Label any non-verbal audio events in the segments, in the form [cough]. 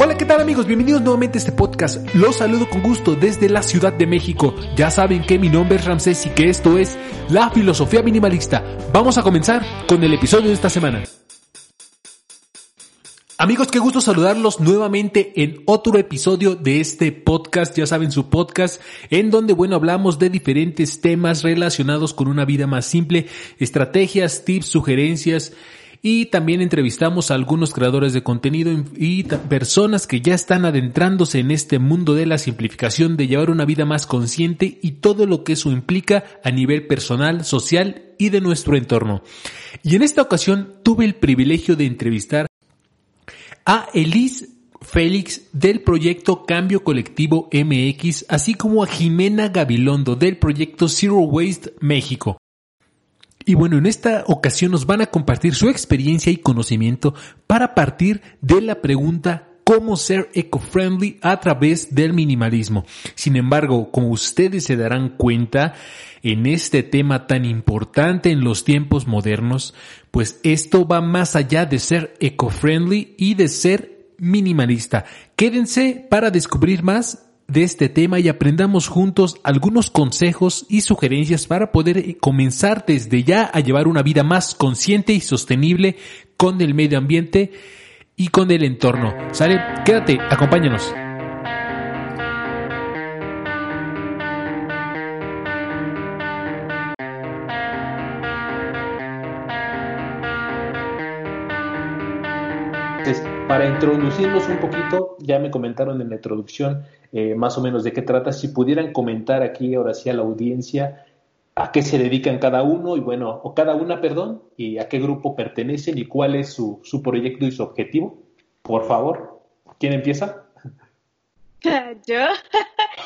Hola, ¿qué tal amigos? Bienvenidos nuevamente a este podcast. Los saludo con gusto desde la Ciudad de México. Ya saben que mi nombre es Ramsés y que esto es La Filosofía Minimalista. Vamos a comenzar con el episodio de esta semana. Amigos, qué gusto saludarlos nuevamente en otro episodio de este podcast, ya saben su podcast, en donde, bueno, hablamos de diferentes temas relacionados con una vida más simple, estrategias, tips, sugerencias, y también entrevistamos a algunos creadores de contenido y personas que ya están adentrándose en este mundo de la simplificación, de llevar una vida más consciente y todo lo que eso implica a nivel personal, social y de nuestro entorno. Y en esta ocasión tuve el privilegio de entrevistar a Elise Félix del proyecto Cambio Colectivo MX, así como a Jimena Gabilondo del proyecto Zero Waste México. Y bueno, en esta ocasión nos van a compartir su experiencia y conocimiento para partir de la pregunta cómo ser eco-friendly a través del minimalismo. Sin embargo, como ustedes se darán cuenta, en este tema tan importante en los tiempos modernos, pues esto va más allá de ser eco-friendly y de ser minimalista. Quédense para descubrir más de este tema y aprendamos juntos algunos consejos y sugerencias para poder comenzar desde ya a llevar una vida más consciente y sostenible con el medio ambiente y con el entorno. ¿Sale? Quédate, acompáñanos. Para introducirnos un poquito, ya me comentaron en la introducción eh, más o menos de qué trata. Si pudieran comentar aquí ahora sí a la audiencia a qué se dedican cada uno y bueno, o cada una, perdón, y a qué grupo pertenecen y cuál es su, su proyecto y su objetivo. Por favor, ¿quién empieza? [laughs] Yo.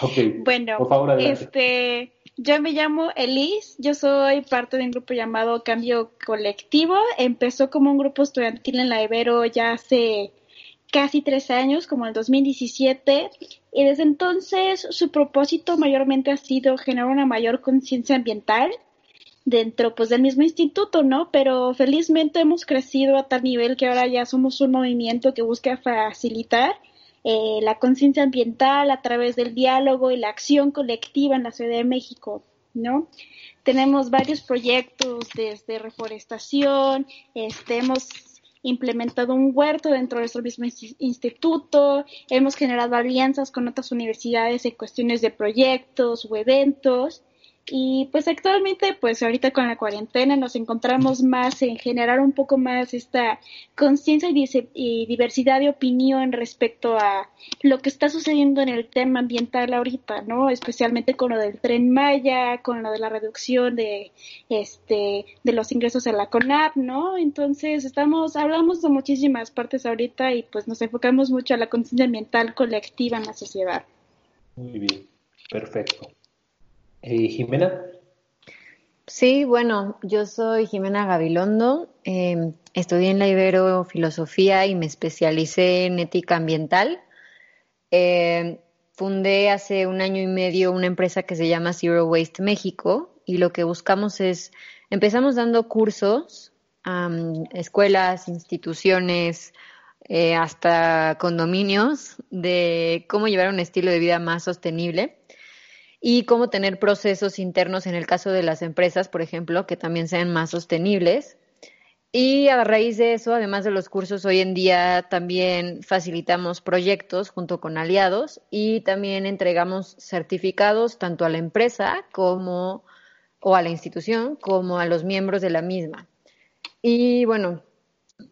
Ok. [laughs] Bueno, por favor, adelante. este, yo me llamo Elise, yo soy parte de un grupo llamado Cambio Colectivo. Empezó como un grupo estudiantil en la Ibero ya hace casi tres años, como el 2017, y desde entonces su propósito mayormente ha sido generar una mayor conciencia ambiental dentro pues del mismo instituto, ¿no? Pero felizmente hemos crecido a tal nivel que ahora ya somos un movimiento que busca facilitar eh, la conciencia ambiental a través del diálogo y la acción colectiva en la Ciudad de México, ¿no? Tenemos varios proyectos desde reforestación, este, hemos implementado un huerto dentro de nuestro mismo instituto, hemos generado alianzas con otras universidades en cuestiones de proyectos o eventos y pues actualmente, pues ahorita con la cuarentena nos encontramos más en generar un poco más esta conciencia y, diversidad de opinión respecto a lo que está sucediendo en el tema ambiental ahorita, ¿no? Especialmente con lo del tren Maya, con lo de la reducción de este de los ingresos a la CONAP, ¿no? Entonces, estamos hablamos de muchísimas partes ahorita y pues nos enfocamos mucho a la conciencia ambiental colectiva en la sociedad. Muy bien. Perfecto. Eh, Jimena. Sí, bueno, yo soy Jimena Gabilondo, eh, estudié en la Ibero Filosofía y me especialicé en ética ambiental. Eh, fundé hace un año y medio una empresa que se llama Zero Waste México y lo que buscamos es, empezamos dando cursos a escuelas, instituciones, eh, hasta condominios de cómo llevar un estilo de vida más sostenible y cómo tener procesos internos en el caso de las empresas, por ejemplo, que también sean más sostenibles. Y a raíz de eso, además de los cursos, hoy en día también facilitamos proyectos junto con aliados y también entregamos certificados tanto a la empresa como o a la institución como a los miembros de la misma. Y bueno,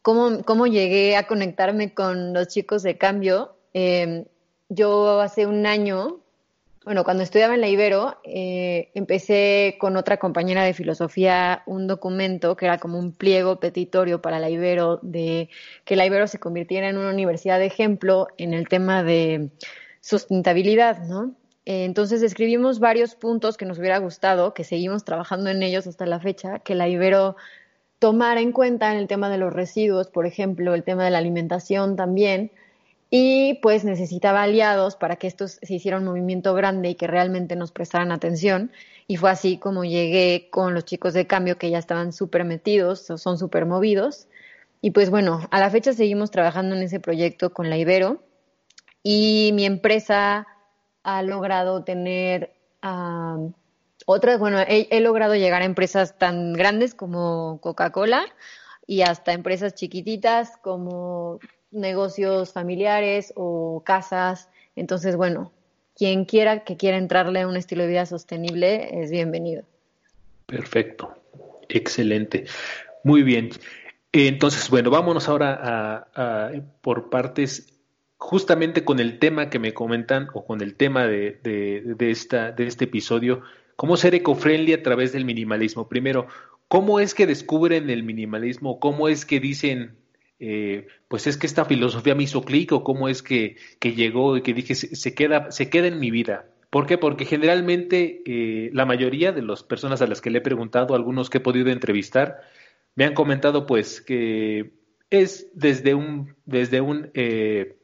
¿cómo, ¿cómo, llegué a conectarme con los chicos de cambio? Eh, yo hace un año, bueno, cuando estudiaba en la Ibero, eh, empecé con otra compañera de filosofía un documento que era como un pliego petitorio para la Ibero de que la Ibero se convirtiera en una universidad de ejemplo en el tema de sustentabilidad, ¿no? Eh, entonces escribimos varios puntos que nos hubiera gustado, que seguimos trabajando en ellos hasta la fecha, que la Ibero tomara en cuenta en el tema de los residuos, por ejemplo, el tema de la alimentación también, y pues necesitaba aliados para que esto se hiciera un movimiento grande y que realmente nos prestaran atención. Y fue así como llegué con los chicos de cambio que ya estaban súper metidos, son súper movidos. Y pues bueno, a la fecha seguimos trabajando en ese proyecto con la Ibero y mi empresa ha logrado tener otras, bueno, he logrado llegar a empresas tan grandes como Coca-Cola y hasta empresas chiquititas como negocios familiares o casas. Entonces, bueno, quien quiera que quiera entrarle a un estilo de vida sostenible es bienvenido. Perfecto, excelente. Muy bien. Entonces, bueno, vámonos ahora a, por partes, justamente con el tema que me comentan o con el tema de, de, esta, de este episodio, cómo ser eco-friendly a través del minimalismo. Primero, ¿cómo es que descubren el minimalismo? ¿Cómo es que dicen, eh, pues es que esta filosofía me hizo clic o cómo es que, llegó y que dije se, queda, se queda en mi vida. ¿Por qué? Porque generalmente eh, la mayoría de las personas a las que le he preguntado, algunos que he podido entrevistar, me han comentado pues que es desde un, desde un eh,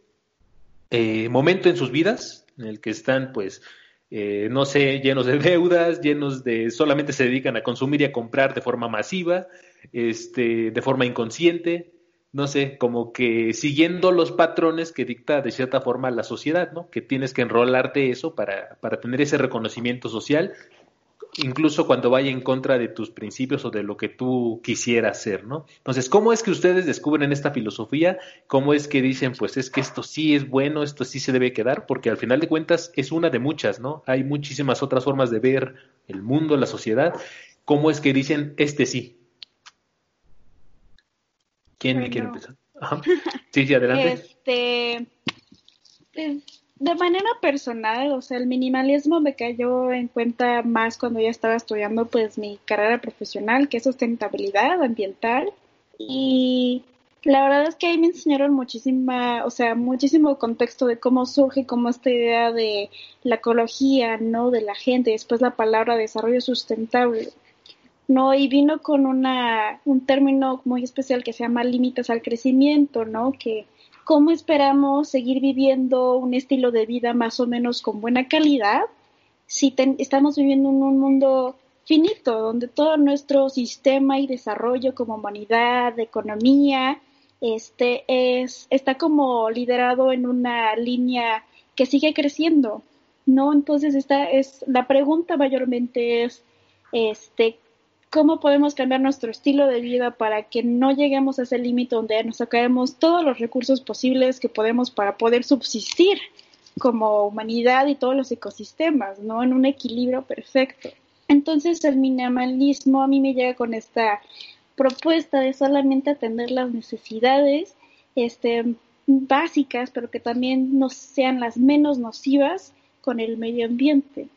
momento en sus vidas en el que están pues no sé, llenos de deudas, llenos de solamente se dedican a consumir y a comprar de forma masiva, este, de forma inconsciente, no sé, como que siguiendo los patrones que dicta de cierta forma la sociedad, ¿no? Que tienes que enrolarte eso para, para tener ese reconocimiento social, incluso cuando vaya en contra de tus principios o de lo que tú quisieras ser, ¿no? Entonces, ¿cómo es que ustedes descubren esta filosofía? ¿Cómo es que dicen, pues es que esto sí es bueno, esto sí se debe quedar? Porque al final de cuentas es una de muchas, ¿no? Hay muchísimas otras formas de ver el mundo, la sociedad. ¿Cómo es que dicen, este sí, ¿Quién quiere empezar? Sí, sí, adelante. Este, pues, de manera personal, o sea, el minimalismo me cayó en cuenta más cuando ya estaba estudiando pues mi carrera profesional, que es sustentabilidad ambiental. Y la verdad es que ahí me enseñaron muchísima, o sea, muchísimo contexto de cómo surge como esta idea de la ecología, ¿no? De la gente, después la palabra desarrollo sustentable. ¿No? Y vino con una, un término muy especial que se llama límites al crecimiento, ¿no? Que cómo esperamos seguir viviendo un estilo de vida más o menos con buena calidad si estamos viviendo en un mundo finito, donde todo nuestro sistema y desarrollo como humanidad, economía, este es, está como liderado en una línea que sigue creciendo, ¿no? Entonces esta es, la pregunta mayormente es, este, cómo podemos cambiar nuestro estilo de vida para que no lleguemos a ese límite donde nos sacaremos todos los recursos posibles que podemos para poder subsistir como humanidad y todos los ecosistemas, ¿no? En un equilibrio perfecto. Entonces el minimalismo a mí me llega con esta propuesta de solamente atender las necesidades este, básicas, pero que también no sean las menos nocivas con el medio ambiente.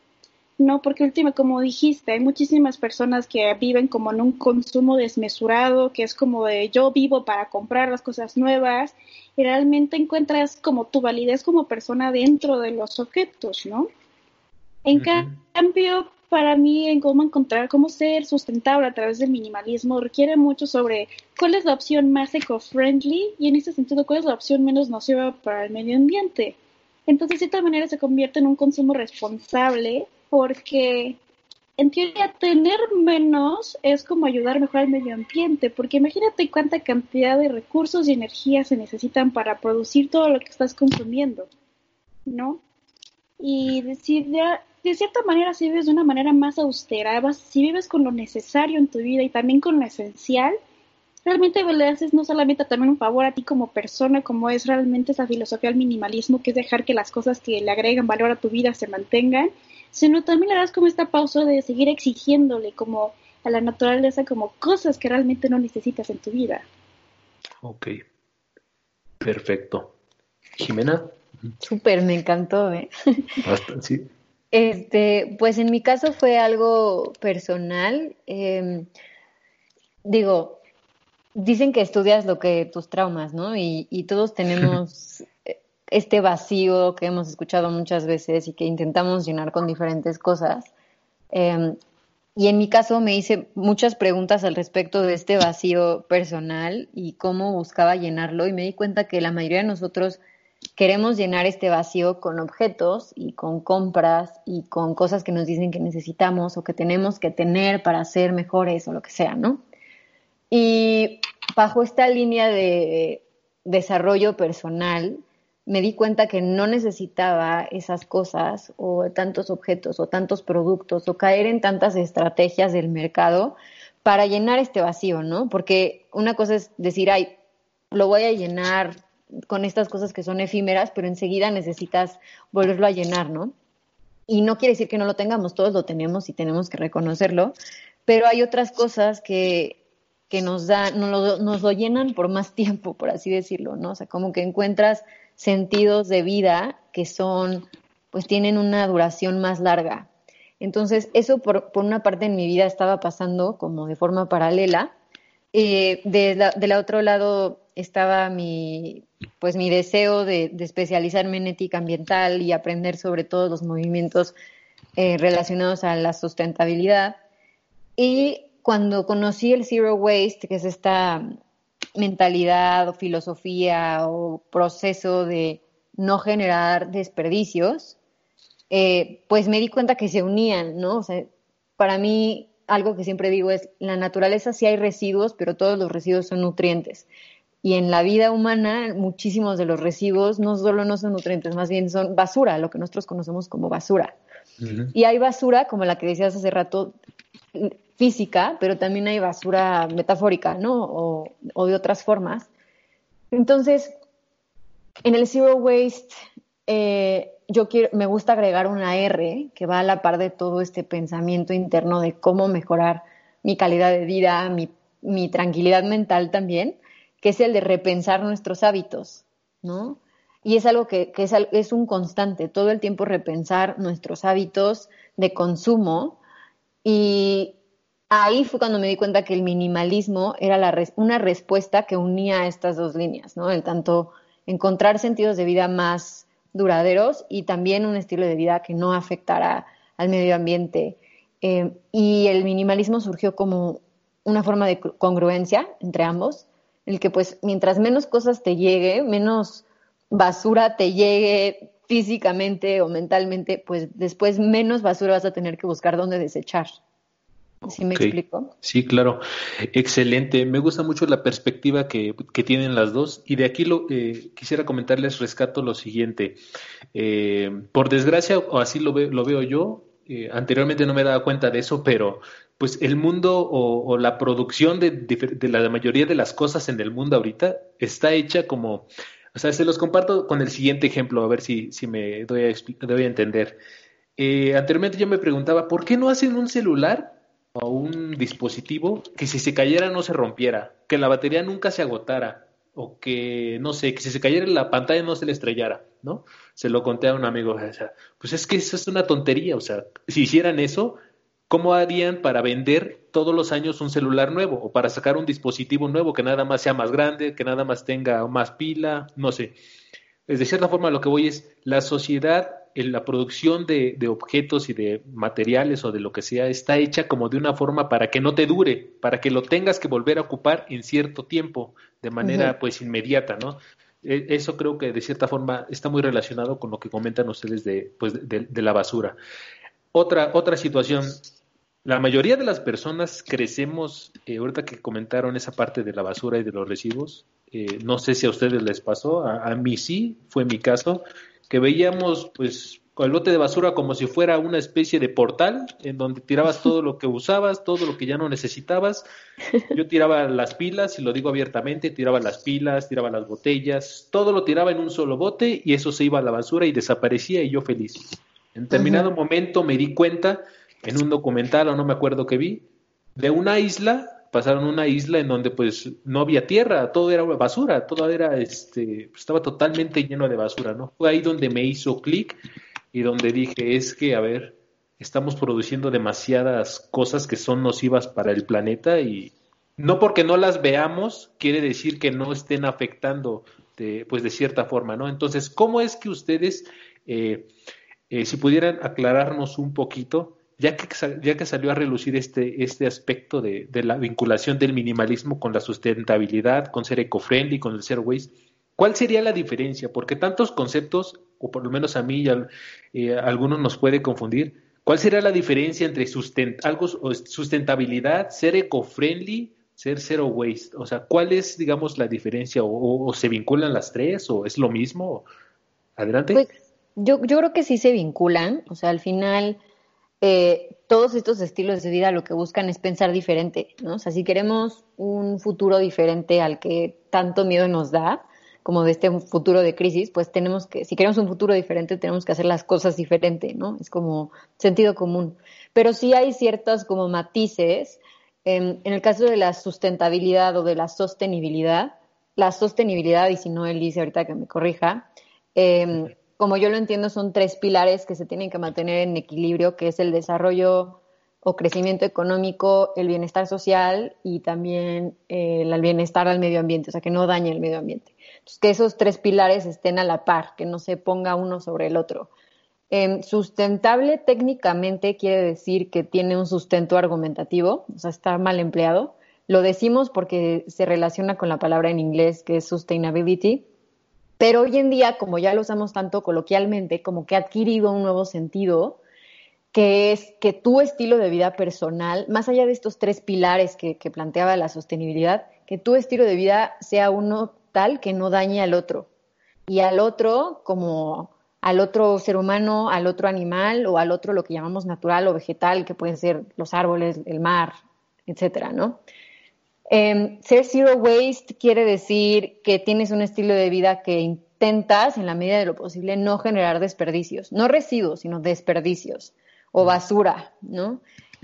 No, porque última, como dijiste, hay muchísimas personas que viven como en un consumo desmesurado, que es como de yo vivo para comprar las cosas nuevas, y realmente encuentras como tu validez como persona dentro de los objetos, ¿no? En cambio, para mí, en cómo encontrar, cómo ser sustentable a través del minimalismo, requiere mucho sobre cuál es la opción más eco-friendly y en ese sentido, cuál es la opción menos nociva para el medio ambiente. Entonces, de cierta manera, se convierte en un consumo responsable porque en teoría tener menos es como ayudar mejor al medio ambiente, porque imagínate cuánta cantidad de recursos y energía se necesitan para producir todo lo que estás consumiendo, ¿no? Y si de, cierta manera si vives de una manera más austera, si vives con lo necesario en tu vida y también con lo esencial, realmente le haces no solamente también un favor a ti como persona, como es realmente esa filosofía del minimalismo, que es dejar que las cosas que le agregan valor a tu vida se mantengan, sino también le das como esta pausa de seguir exigiéndole como a la naturaleza como cosas que realmente no necesitas en tu vida. Ok, perfecto. Jimena. Súper, me encantó, ¿eh? [laughs] Bastante, sí. Este, pues en mi caso fue algo personal. Em, digo, dicen que estudias lo que tus traumas, ¿no? Y, y todos tenemos [laughs] este vacío que hemos escuchado muchas veces y que intentamos llenar con diferentes cosas. Em, y en mi caso me hice muchas preguntas al respecto de este vacío personal y cómo buscaba llenarlo y me di cuenta que la mayoría de nosotros queremos llenar este vacío con objetos y con compras y con cosas que nos dicen que necesitamos o que tenemos que tener para ser mejores o lo que sea, ¿no? Y bajo esta línea de desarrollo personal, me di cuenta que no necesitaba esas cosas o tantos objetos o tantos productos o caer en tantas estrategias del mercado para llenar este vacío, ¿no? Porque una cosa es decir, ay, lo voy a llenar con estas cosas que son efímeras, pero enseguida necesitas volverlo a llenar, ¿no? Y no quiere decir que no lo tengamos, todos lo tenemos y tenemos que reconocerlo, pero hay otras cosas que, que nos, da, nos, nos lo llenan por más [laughs] tiempo, por así decirlo, ¿no? O sea, como que encuentras sentidos de vida que son, pues tienen una duración más larga. Entonces, eso por, una parte en mi vida estaba pasando como de forma paralela. Eh, de, la, de la otro lado estaba mi, pues mi deseo de, de, especializarme en ética ambiental y aprender sobre todos los movimientos eh, relacionados a la sustentabilidad. Y cuando conocí el Zero Waste, que es esta mentalidad o filosofía o proceso de no generar desperdicios, eh, pues me di cuenta que se unían, ¿no? O sea, para mí algo que siempre digo es, la naturaleza sí hay residuos, pero todos los residuos son nutrientes. Y en la vida humana, muchísimos de los residuos no solo no son nutrientes, más bien son basura, lo que nosotros conocemos como basura. Y hay basura, como la que decías hace rato, física, pero también hay basura metafórica, ¿no? O, de otras formas. Entonces, en el Zero Waste, eh, yo quiero, me gusta agregar una R que va a la par de todo este pensamiento interno de cómo mejorar mi calidad de vida, mi, tranquilidad mental también, que es el de repensar nuestros hábitos, ¿no? Y es algo que, que es, un constante, todo el tiempo repensar nuestros hábitos de consumo y, ahí fue cuando me di cuenta que el minimalismo era la una respuesta que unía estas dos líneas, ¿no? El tanto encontrar sentidos de vida más duraderos y también un estilo de vida que no afectara al medio ambiente. Eh, y el minimalismo surgió como una forma de congruencia entre ambos, el que pues mientras menos cosas te llegue, menos basura te llegue físicamente o mentalmente, pues después menos basura vas a tener que buscar dónde desechar. ¿Sí me explico? Sí, claro. Excelente. Me gusta mucho la perspectiva que, tienen las dos. Y de aquí lo, eh, quisiera comentarles, rescato lo siguiente. Eh, por desgracia, o así lo, lo veo yo, eh, anteriormente no me daba cuenta de eso, pero pues el mundo o, la producción de, de, la mayoría de las cosas en el mundo ahorita está hecha como, o sea, se los comparto con el siguiente ejemplo, a ver si, si me doy a, doy a entender. anteriormente yo me preguntaba, ¿por qué no hacen un celular o un dispositivo que si se cayera no se rompiera, que la batería nunca se agotara, o que, no sé, que si se cayera la pantalla no se le estrellara, ¿no? Se lo conté a un amigo, o sea, pues es que eso es una tontería, o sea, si hicieran eso, ¿cómo harían para vender todos los años un celular nuevo o para sacar un dispositivo nuevo que nada más sea más grande, que nada más tenga más pila, no sé? Es de cierta forma lo que voy es, la sociedad en la producción de, objetos y de materiales o de lo que sea está hecha como de una forma para que no te dure, para que lo tengas que volver a ocupar en cierto tiempo, de manera pues inmediata, ¿no? E, eso creo que de cierta forma está muy relacionado con lo que comentan ustedes de, pues, de, la basura. Otra, otra situación, la mayoría de las personas crecemos, eh, ahorita que comentaron esa parte de la basura y de los residuos, eh, no sé si a ustedes les pasó, a, a mí sí, fue mi caso, que veíamos pues el bote de basura como si fuera una especie de portal en donde tirabas todo lo que usabas, todo lo que ya no necesitabas. Yo tiraba las pilas, y lo digo abiertamente, tiraba las pilas, tiraba las botellas, todo lo tiraba en un solo bote y eso se iba a la basura y desaparecía y yo feliz. En determinado momento me di cuenta en un documental o no me acuerdo que vi de una isla pasaron una isla en donde pues no había tierra, todo era basura, todo era, este, estaba totalmente lleno de basura, ¿no? Fue ahí donde me hizo clic y donde dije, es que, a ver, estamos produciendo demasiadas cosas que son nocivas para el planeta y no porque no las veamos quiere decir que no estén afectando de, pues de cierta forma, ¿no? Entonces, ¿cómo es que ustedes, eh, eh, si pudieran aclararnos un poquito, ya que, ya que salió a relucir este, este aspecto de, la vinculación del minimalismo con la sustentabilidad, con ser eco-friendly, con el zero waste, ¿cuál sería la diferencia? Porque tantos conceptos, o por lo menos a mí y a, eh, algunos nos puede confundir, ¿cuál sería la diferencia entre sustent algo, sustentabilidad, ser eco-friendly, ser zero waste? O sea, ¿cuál es, digamos, la diferencia? ¿O, se vinculan las tres? ¿O es lo mismo? Adelante. Pues, yo, yo creo que sí se vinculan, o sea, al final eh, todos estos estilos de vida lo que buscan es pensar diferente, ¿no? O sea, si queremos un futuro diferente al que tanto miedo nos da, como de este futuro de crisis, pues tenemos que, si queremos un futuro diferente, tenemos que hacer las cosas diferente, ¿no? Es como sentido común. Pero sí hay ciertos como matices. En, en el caso de la sustentabilidad o de la sostenibilidad, la sostenibilidad, y si no él dice ahorita que me corrija, eh, como yo lo entiendo, son tres pilares que se tienen que mantener en equilibrio, que es el desarrollo o crecimiento económico, el bienestar social y también eh, el bienestar al medio ambiente, o sea, que no dañe el medio ambiente. Que esos tres pilares estén a la par, que no se ponga uno sobre el otro. Em, sustentable técnicamente quiere decir que tiene un sustento argumentativo, o sea, está mal empleado. Lo decimos porque se relaciona con la palabra en inglés que es sustainability, pero hoy en día, como ya lo usamos tanto coloquialmente, como que ha adquirido un nuevo sentido, que es que tu estilo de vida personal, más allá de estos tres pilares que, planteaba la sostenibilidad, que tu estilo de vida sea uno tal que no dañe al otro. Y al otro como al otro ser humano, al otro animal o al otro lo que llamamos natural o vegetal, que pueden ser los árboles, el mar, etcétera, ¿no? Em, ser zero waste quiere decir que tienes un estilo de vida que intentas, en la medida de lo posible, no generar desperdicios, no residuos, sino desperdicios o basura, ¿no?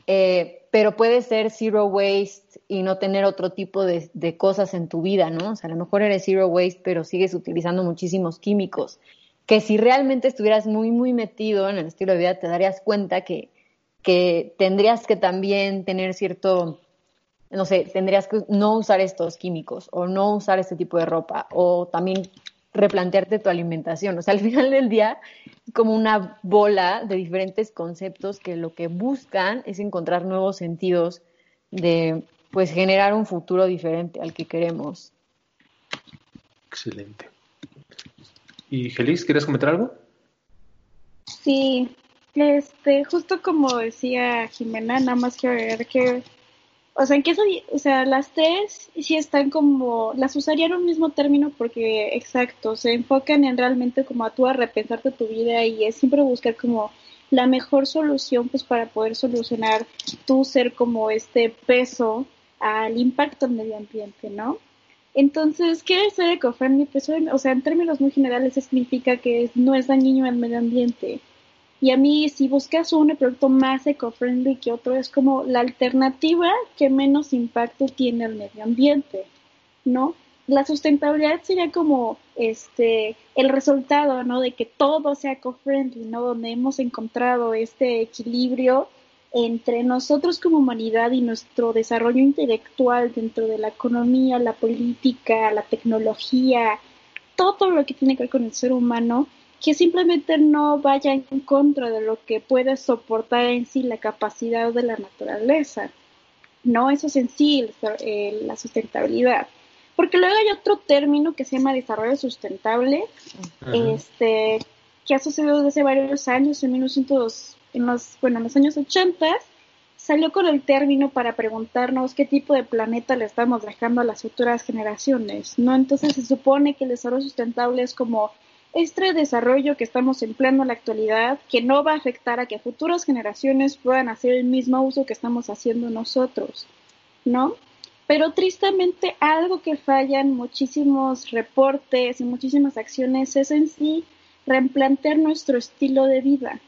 Eh, pero puede ser zero waste y no tener otro tipo de, de, cosas en tu vida, ¿no? O sea, a lo mejor eres zero waste, pero sigues utilizando muchísimos químicos. Que si realmente estuvieras muy, muy metido en el estilo de vida, te darías cuenta que, que tendrías que también tener cierto no sé, tendrías que no usar estos químicos o no usar este tipo de ropa o también replantearte tu alimentación. O sea, al [laughs] final del día, como una bola de diferentes conceptos que lo que buscan es encontrar nuevos sentidos de, pues, generar un futuro diferente al que queremos. Excelente. ¿Y Gelis, quieres comentar algo? Sí, este, justo como decía Jimena, nada más quiero ver que o sea, en qué o sea, las tres sí están como, las usaría en un mismo término porque, exacto, se enfocan en realmente como a tú a repensarte tu vida y es siempre buscar como la mejor solución pues para poder solucionar tu ser como este peso al impacto medio ambiente, ¿no? Entonces, ¿qué es ser eco-friendly? Pues, o sea, en términos muy generales significa que no es dañino al medio ambiente y a mí, si buscas un producto más eco-friendly que otro, es como la alternativa que menos impacto tiene al medio ambiente, ¿no? La sustentabilidad sería como este el resultado, ¿no? De que todo sea eco-friendly, ¿no? Donde hemos encontrado este equilibrio entre nosotros como humanidad y nuestro desarrollo intelectual dentro de la economía, la política, la tecnología, todo lo que tiene que ver con el ser humano que simplemente no vaya en contra de lo que puede soportar en sí la capacidad de la naturaleza. No, eso es en sí la sustentabilidad. Porque luego hay otro término que se llama desarrollo sustentable, este, que ha sucedido desde hace varios años, en, 1900, en, los, bueno, en los años 80, salió con el término para preguntarnos qué tipo de planeta le estamos dejando a las futuras generaciones, ¿no? Entonces se supone que el desarrollo sustentable es como este desarrollo que estamos empleando en la actualidad, que no va a afectar a que futuras generaciones puedan hacer el mismo uso que estamos haciendo nosotros, ¿no? Pero tristemente algo que fallan muchísimos reportes y muchísimas acciones es en sí replantear nuestro estilo de vida,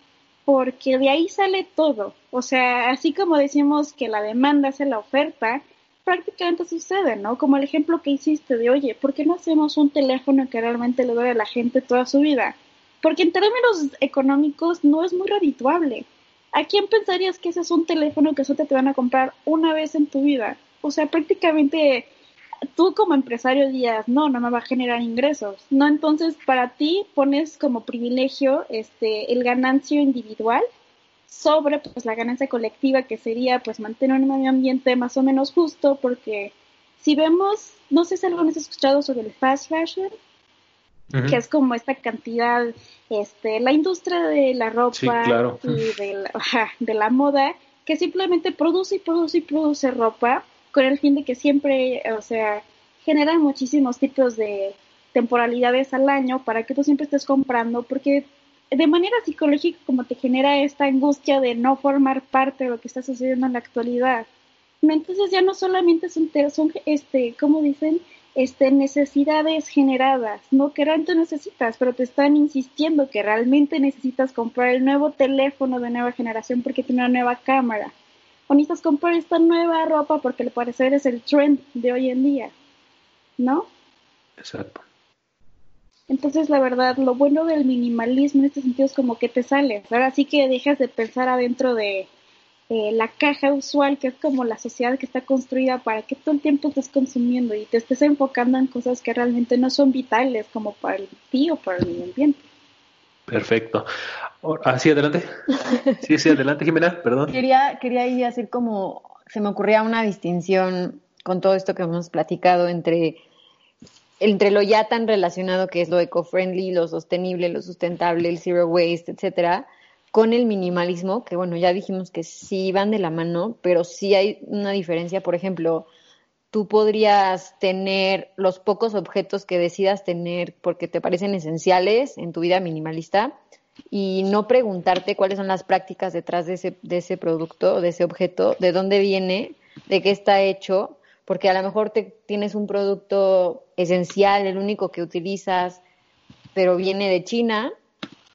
porque de ahí sale todo. O sea, así como decimos que la demanda hace la oferta, prácticamente sucede, ¿no? Como el ejemplo que hiciste de, oye, ¿por qué no hacemos un teléfono que realmente le dure a la gente toda su vida? Porque en términos económicos no es muy redituable. ¿A quién pensarías que ese es un teléfono que solo te van a comprar una vez en tu vida? O sea, prácticamente tú como empresario dirías, no, no me va a generar ingresos. No, entonces para ti pones como privilegio este el ganancia individual sobre pues la ganancia colectiva que sería pues mantener un medio ambiente más o menos justo porque si vemos, no sé si alguna vez has escuchado sobre el fast fashion, que es como esta cantidad, este, la industria de la ropa y de la, [laughs] de la moda, que simplemente produce y produce y produce ropa con el fin de que siempre, o sea, generan muchísimos tipos de temporalidades al año para que tú siempre estés comprando, porque de manera psicológica como te genera esta angustia de no formar parte de lo que está sucediendo en la actualidad. Entonces ya no solamente son, son este, como dicen, este, necesidades generadas, no que realmente necesitas, pero te están insistiendo que realmente necesitas comprar el nuevo teléfono de nueva generación porque tiene una nueva cámara. O necesitas comprar esta nueva ropa porque al parecer es el trend de hoy en día. ¿No? Exacto. Entonces, la verdad, lo bueno del minimalismo en este sentido es como que te sales. Ahora sí que dejas de pensar adentro de eh, la caja usual, que es como la sociedad que está construida para que todo el tiempo estés consumiendo y te estés enfocando en cosas que realmente no son vitales, como para el ti o para el medio ambiente. Perfecto. Así, adelante. Sí, sí, adelante, Jimena, perdón. Quería, quería ir a hacer como, se me ocurría una distinción con todo esto que hemos platicado entre entre lo ya tan relacionado que es lo eco-friendly, lo sostenible, lo sustentable, el zero waste, etcétera, con el minimalismo, que bueno, ya dijimos que sí van de la mano, pero sí hay una diferencia. Por ejemplo, tú podrías tener los pocos objetos que decidas tener porque te parecen esenciales en tu vida minimalista y no preguntarte cuáles son las prácticas detrás de ese, de ese producto, de ese objeto, de dónde viene, de qué está hecho porque a lo mejor te, tienes un producto esencial, el único que utilizas, pero viene de China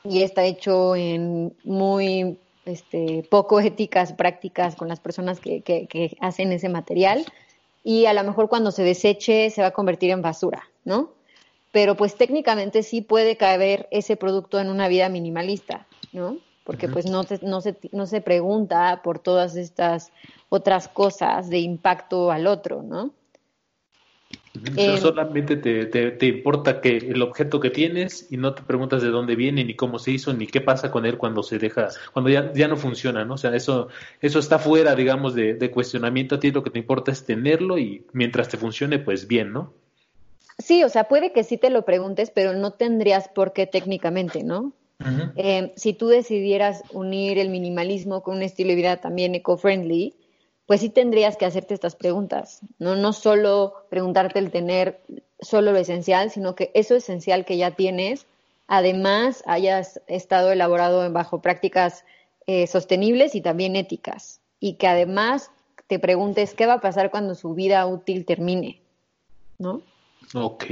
y está hecho en muy este, poco éticas prácticas con las personas que, que, hacen ese material y a lo mejor cuando se deseche se va a convertir en basura, ¿no? Pero pues técnicamente sí puede caber ese producto en una vida minimalista, ¿no? Porque pues no, no, se, no se pregunta por todas estas otras cosas de impacto al otro, ¿no? Eh, solamente te, te, importa que el objeto que tienes y no te preguntas de dónde viene, ni cómo se hizo, ni qué pasa con él cuando se deja, cuando ya, ya no funciona, ¿no? O sea, eso, eso está fuera, digamos, de, de cuestionamiento. A ti lo que te importa es tenerlo y mientras te funcione, pues bien, ¿no? Sí, o sea, puede que sí te lo preguntes, pero no tendrías por qué técnicamente, ¿no? Eh, si tú decidieras unir el minimalismo con un estilo de vida también eco-friendly, pues sí tendrías que hacerte estas preguntas, ¿no? No solo preguntarte el tener solo lo esencial, sino que eso esencial que ya tienes, además hayas estado elaborado bajo prácticas eh, sostenibles y también éticas. Y que además te preguntes qué va a pasar cuando su vida útil termine, ¿no? Ok.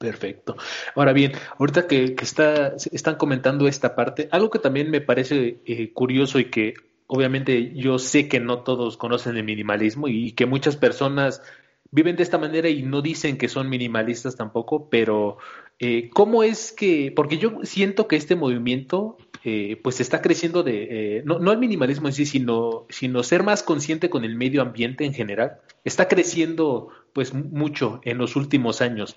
Perfecto. Ahora bien, ahorita que, está, están comentando esta parte, algo que también me parece eh, curioso y que obviamente yo sé que no todos conocen el minimalismo y que muchas personas viven de esta manera y no dicen que son minimalistas tampoco, pero eh, ¿cómo es que, porque yo siento que este movimiento eh, pues está creciendo de, eh, no, no el minimalismo en sí, sino, sino ser más consciente con el medio ambiente en general, está creciendo pues mucho en los últimos años.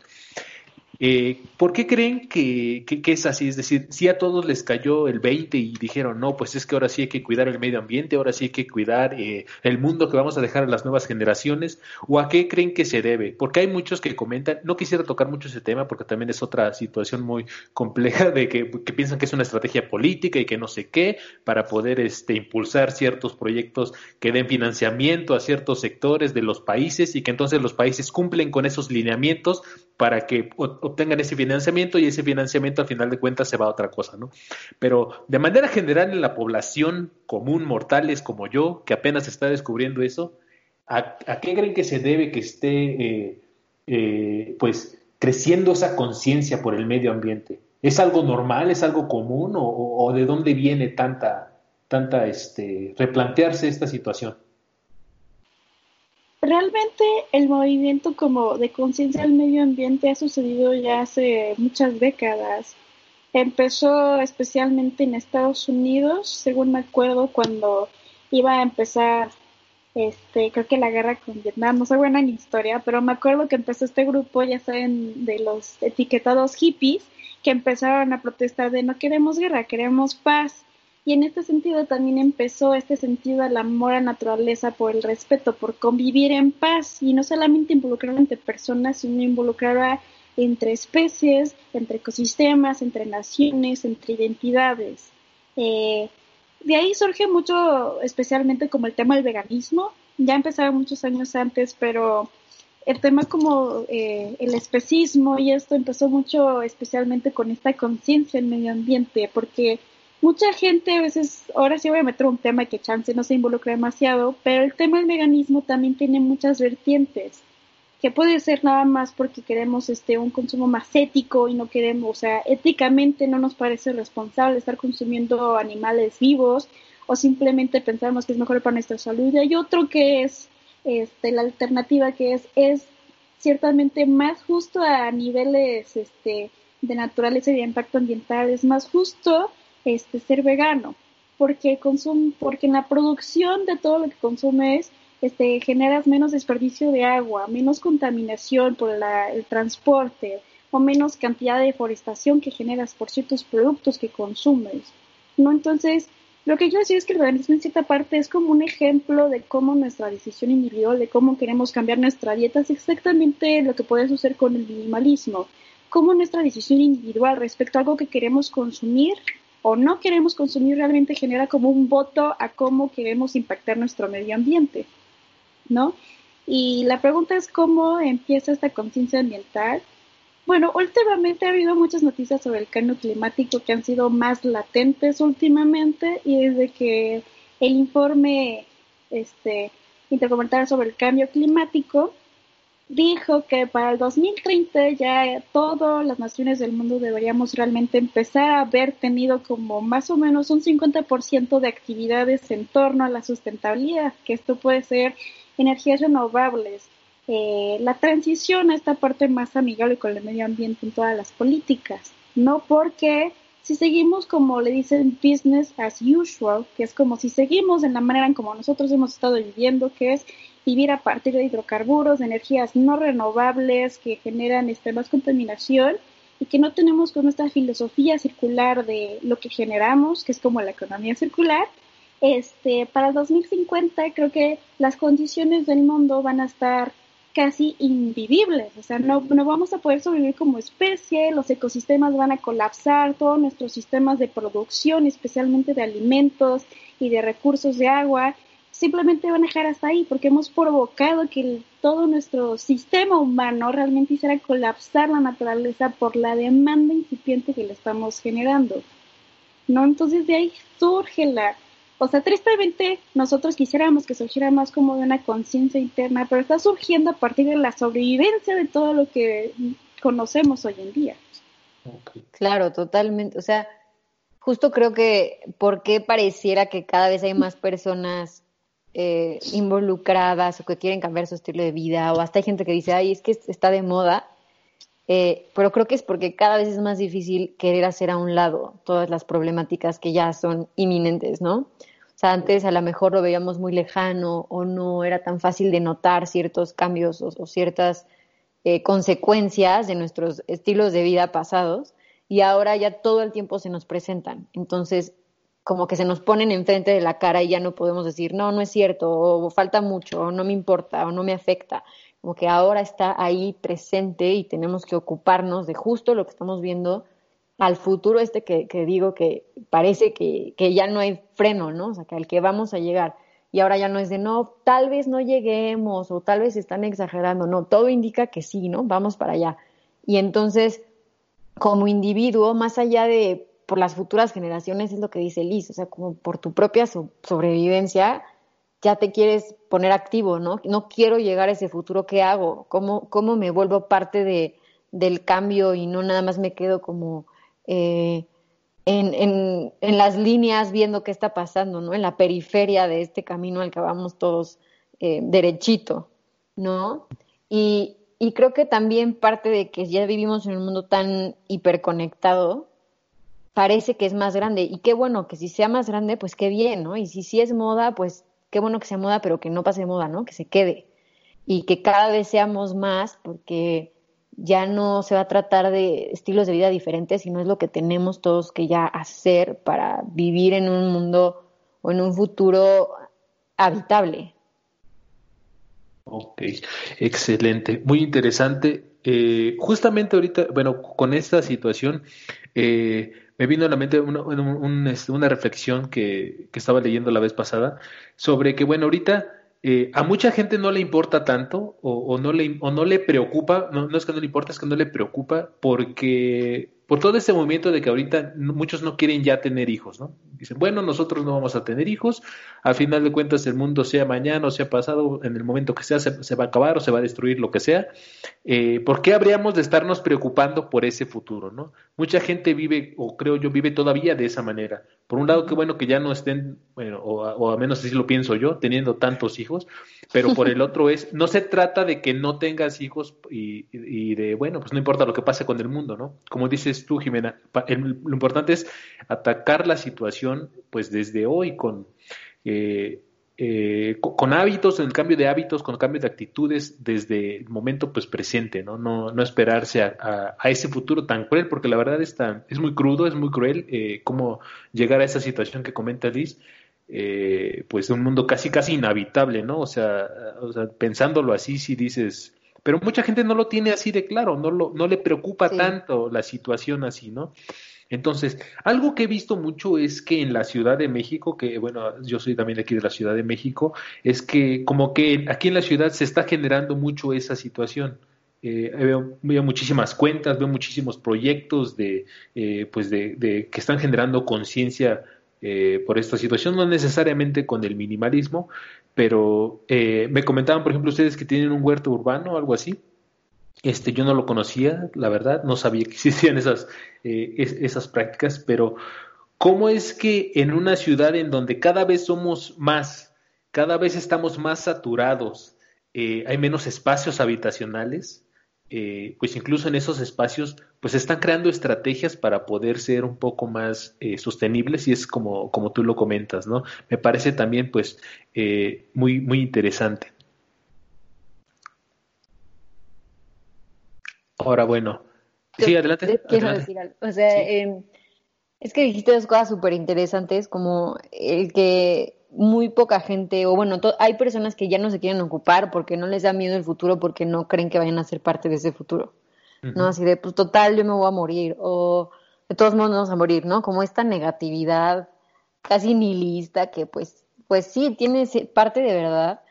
Eh, ¿Por qué creen que, es así? Es decir, si a todos les cayó el 20 y dijeron, no, pues es que ahora sí hay que cuidar el medio ambiente, ahora sí hay que cuidar eh, el mundo que vamos a dejar a las nuevas generaciones, o a qué creen que se debe? Porque hay muchos que comentan, no quisiera tocar mucho ese tema porque también es otra situación muy compleja de que, piensan que es una estrategia política y que no sé qué, para poder este, impulsar ciertos proyectos que den financiamiento a ciertos sectores de los países y que entonces los países cumplen con esos lineamientos para que obtengan ese financiamiento y ese financiamiento al final de cuentas se va a otra cosa, ¿no? Pero de manera general en la población común, mortales como yo, que apenas está descubriendo eso, ¿a, qué creen que se debe que esté, eh, eh, pues, creciendo esa conciencia por el medio ambiente? ¿Es algo normal, es algo común o, de dónde viene tanta, tanta, este, replantearse esta situación? Realmente el movimiento como de conciencia del medio ambiente ha sucedido ya hace muchas décadas. Empezó especialmente en Estados Unidos, según me acuerdo, cuando iba a empezar, este, creo que la guerra con Vietnam, no sé buena en historia, pero me acuerdo que empezó este grupo, ya saben, de los etiquetados hippies, que empezaron a protestar de no queremos guerra, queremos paz. Y en este sentido también empezó este sentido al amor a la naturaleza por el respeto, por convivir en paz y no solamente involucrar entre personas, sino involucrar entre especies, entre ecosistemas, entre naciones, entre identidades. Eh, de ahí surge mucho, especialmente como el tema del veganismo. Ya empezaba muchos años antes, pero el tema como eh, el especismo y esto empezó mucho especialmente con esta conciencia en medio ambiente, porque mucha gente a veces, ahora sí voy a meter un tema que chance no se involucra demasiado, pero el tema del veganismo también tiene muchas vertientes, que puede ser nada más porque queremos este un consumo más ético y no queremos, o sea, éticamente no nos parece responsable estar consumiendo animales vivos o simplemente pensamos que es mejor para nuestra salud. Y hay otro que es este, la alternativa que es, es ciertamente más justo a niveles este, de naturaleza y de impacto ambiental, es más justo este, ser vegano, porque, consum porque en la producción de todo lo que consumes este, generas menos desperdicio de agua, menos contaminación por la, el transporte o menos cantidad de deforestación que generas por ciertos productos que consumes. ¿no? Entonces, lo que quiero decir es que el veganismo en cierta parte es como un ejemplo de cómo nuestra decisión individual, de cómo queremos cambiar nuestra dieta, es exactamente lo que puede suceder con el minimalismo. Cómo nuestra decisión individual respecto a algo que queremos consumir o no queremos consumir realmente genera como un voto a cómo queremos impactar nuestro medio ambiente, ¿no? Y la pregunta es cómo empieza esta conciencia ambiental bueno, últimamente ha habido muchas noticias sobre el cambio climático que han sido más latentes últimamente y desde que el informe este, intergubernamental sobre el cambio climático dijo que para el 2030 ya todas las naciones del mundo deberíamos realmente empezar a haber tenido como más o menos un 50% de actividades en torno a la sustentabilidad, que esto puede ser energías renovables, eh, la transición a esta parte más amigable con el medio ambiente en todas las políticas, ¿no? Porque si seguimos como le dicen business as usual, que es como si seguimos en la manera en como nosotros hemos estado viviendo, que es vivir a partir de hidrocarburos, de energías no renovables que generan este, más contaminación y que no tenemos como esta filosofía circular de lo que generamos, que es como la economía circular, este, para el 2050 creo que las condiciones del mundo van a estar casi invivibles, o sea, no, no vamos a poder sobrevivir como especie, los ecosistemas van a colapsar, todos nuestros sistemas de producción, especialmente de alimentos y de recursos de agua, simplemente van a dejar hasta ahí porque hemos provocado que todo nuestro sistema humano realmente hiciera colapsar la naturaleza por la demanda incipiente que le estamos generando. ¿No? Entonces de ahí surge la, o sea, tristemente nosotros quisiéramos que surgiera más como de una conciencia interna, pero está surgiendo a partir de la sobrevivencia de todo lo que conocemos hoy en día. Claro, totalmente. O sea, justo creo que porque pareciera que cada vez hay más personas eh, involucradas o que quieren cambiar su estilo de vida, o hasta hay gente que dice, ay, es que está de moda, eh, pero creo que es porque cada vez es más difícil querer hacer a un lado todas las problemáticas que ya son inminentes, ¿no? O sea, antes a lo mejor lo veíamos muy lejano o no era tan fácil de notar ciertos cambios o, ciertas eh, consecuencias de nuestros estilos de vida pasados y ahora ya todo el tiempo se nos presentan. Entonces, como que se nos ponen enfrente de la cara y ya no podemos decir, no, no es cierto, o falta mucho, o no me importa, o no me afecta como que ahora está ahí presente y tenemos que ocuparnos de justo lo que estamos viendo al futuro este que, digo que parece que, que, ya no hay freno, ¿no? O sea, que al que vamos a llegar. Y ahora ya no es de, no, tal vez no lleguemos o tal vez están exagerando, no, todo indica que sí, ¿no? Vamos para allá. Y entonces, como individuo, más allá de por las futuras generaciones, es lo que dice Liz, o sea, como por tu propia sobrevivencia, ya te quieres poner activo, ¿no? No quiero llegar a ese futuro, ¿qué hago? ¿Cómo, cómo me vuelvo parte de, del cambio y no nada más me quedo como eh, en, en, las líneas viendo qué está pasando, ¿no? En la periferia de este camino al que vamos todos eh, derechito. ¿no? Y, y creo que también parte de que ya vivimos en un mundo tan hiperconectado, parece que es más grande. Y qué bueno que si sea más grande, pues qué bien, ¿no? Y si sí es moda, pues qué bueno que sea moda, pero que no pase de moda, ¿no? Que se quede. Y que cada vez seamos más, porque ya no se va a tratar de estilos de vida diferentes, sino es lo que tenemos todos que ya hacer para vivir en un mundo o en un futuro habitable. Ok, excelente, muy interesante. Eh, justamente ahorita, bueno, con esta situación, eh, me vino a la mente una, este, una reflexión que, que, estaba leyendo la vez pasada sobre que, bueno, ahorita eh, a mucha gente no le importa tanto o, no, le, o no le preocupa, no, no, es que no le importa, es que no le preocupa porque por todo este movimiento de que ahorita muchos no quieren ya tener hijos, ¿no? Dicen, bueno, nosotros no vamos a tener hijos, al final de cuentas el mundo sea mañana o sea pasado, en el momento que sea se, va a acabar o se va a destruir lo que sea, eh, ¿por qué habríamos de estarnos preocupando por ese futuro, ¿no? Mucha gente vive, o creo yo, vive todavía de esa manera. Por un lado, qué bueno que ya no estén, bueno, o, o al menos así lo pienso yo, teniendo tantos hijos, pero por el [laughs] otro es, no se trata de que no tengas hijos y, y de, bueno, pues no importa lo que pase con el mundo, ¿no? Como dices tú, Jimena, lo importante es atacar la situación, pues desde hoy, con, eh, eh, con, hábitos, en el cambio de hábitos, con el cambio de actitudes desde el momento pues presente, ¿no? No, no esperarse a, ese futuro tan cruel, porque la verdad es, es muy crudo, es muy cruel eh, cómo llegar a esa situación que comenta Liz, eh, pues un mundo casi casi inhabitable, ¿no? O sea, o sea, pensándolo así, si dices, pero mucha gente no lo tiene así de claro, no, lo, no le preocupa tanto la situación así, ¿no? Entonces, algo que he visto mucho es que en la Ciudad de México, que bueno, yo soy también aquí de la Ciudad de México, es que como que aquí en la ciudad se está generando mucho esa situación. Eh, veo, muchísimas cuentas, veo muchísimos proyectos de, eh, pues de, de, que están generando conciencia eh, por esta situación, no necesariamente con el minimalismo, pero eh, me comentaban, por ejemplo, ustedes que tienen un huerto urbano o algo así. Este, yo no lo conocía, la verdad, no sabía que [laughs] existían esas, eh, esas prácticas, pero ¿cómo es que en una ciudad en donde cada vez somos más, cada vez estamos más saturados, hay menos espacios habitacionales, eh, pues incluso en esos espacios, pues están creando estrategias para poder ser un poco más eh, sostenibles y es como, como tú lo comentas, ¿no? Me parece también, pues, eh, muy, muy interesante. Ahora, bueno. Sí, adelante. Quiero decir algo. O sea, em, es que dijiste dos cosas súper interesantes, como el que muy poca gente, o bueno, hay personas que ya no se quieren ocupar porque no les da miedo el futuro, porque no creen que vayan a ser parte de ese futuro, ¿no? Así de, pues total, yo me voy a morir, o de todos modos vamos a morir, ¿no? Como esta negatividad casi nihilista que pues, pues sí, tiene parte de verdad,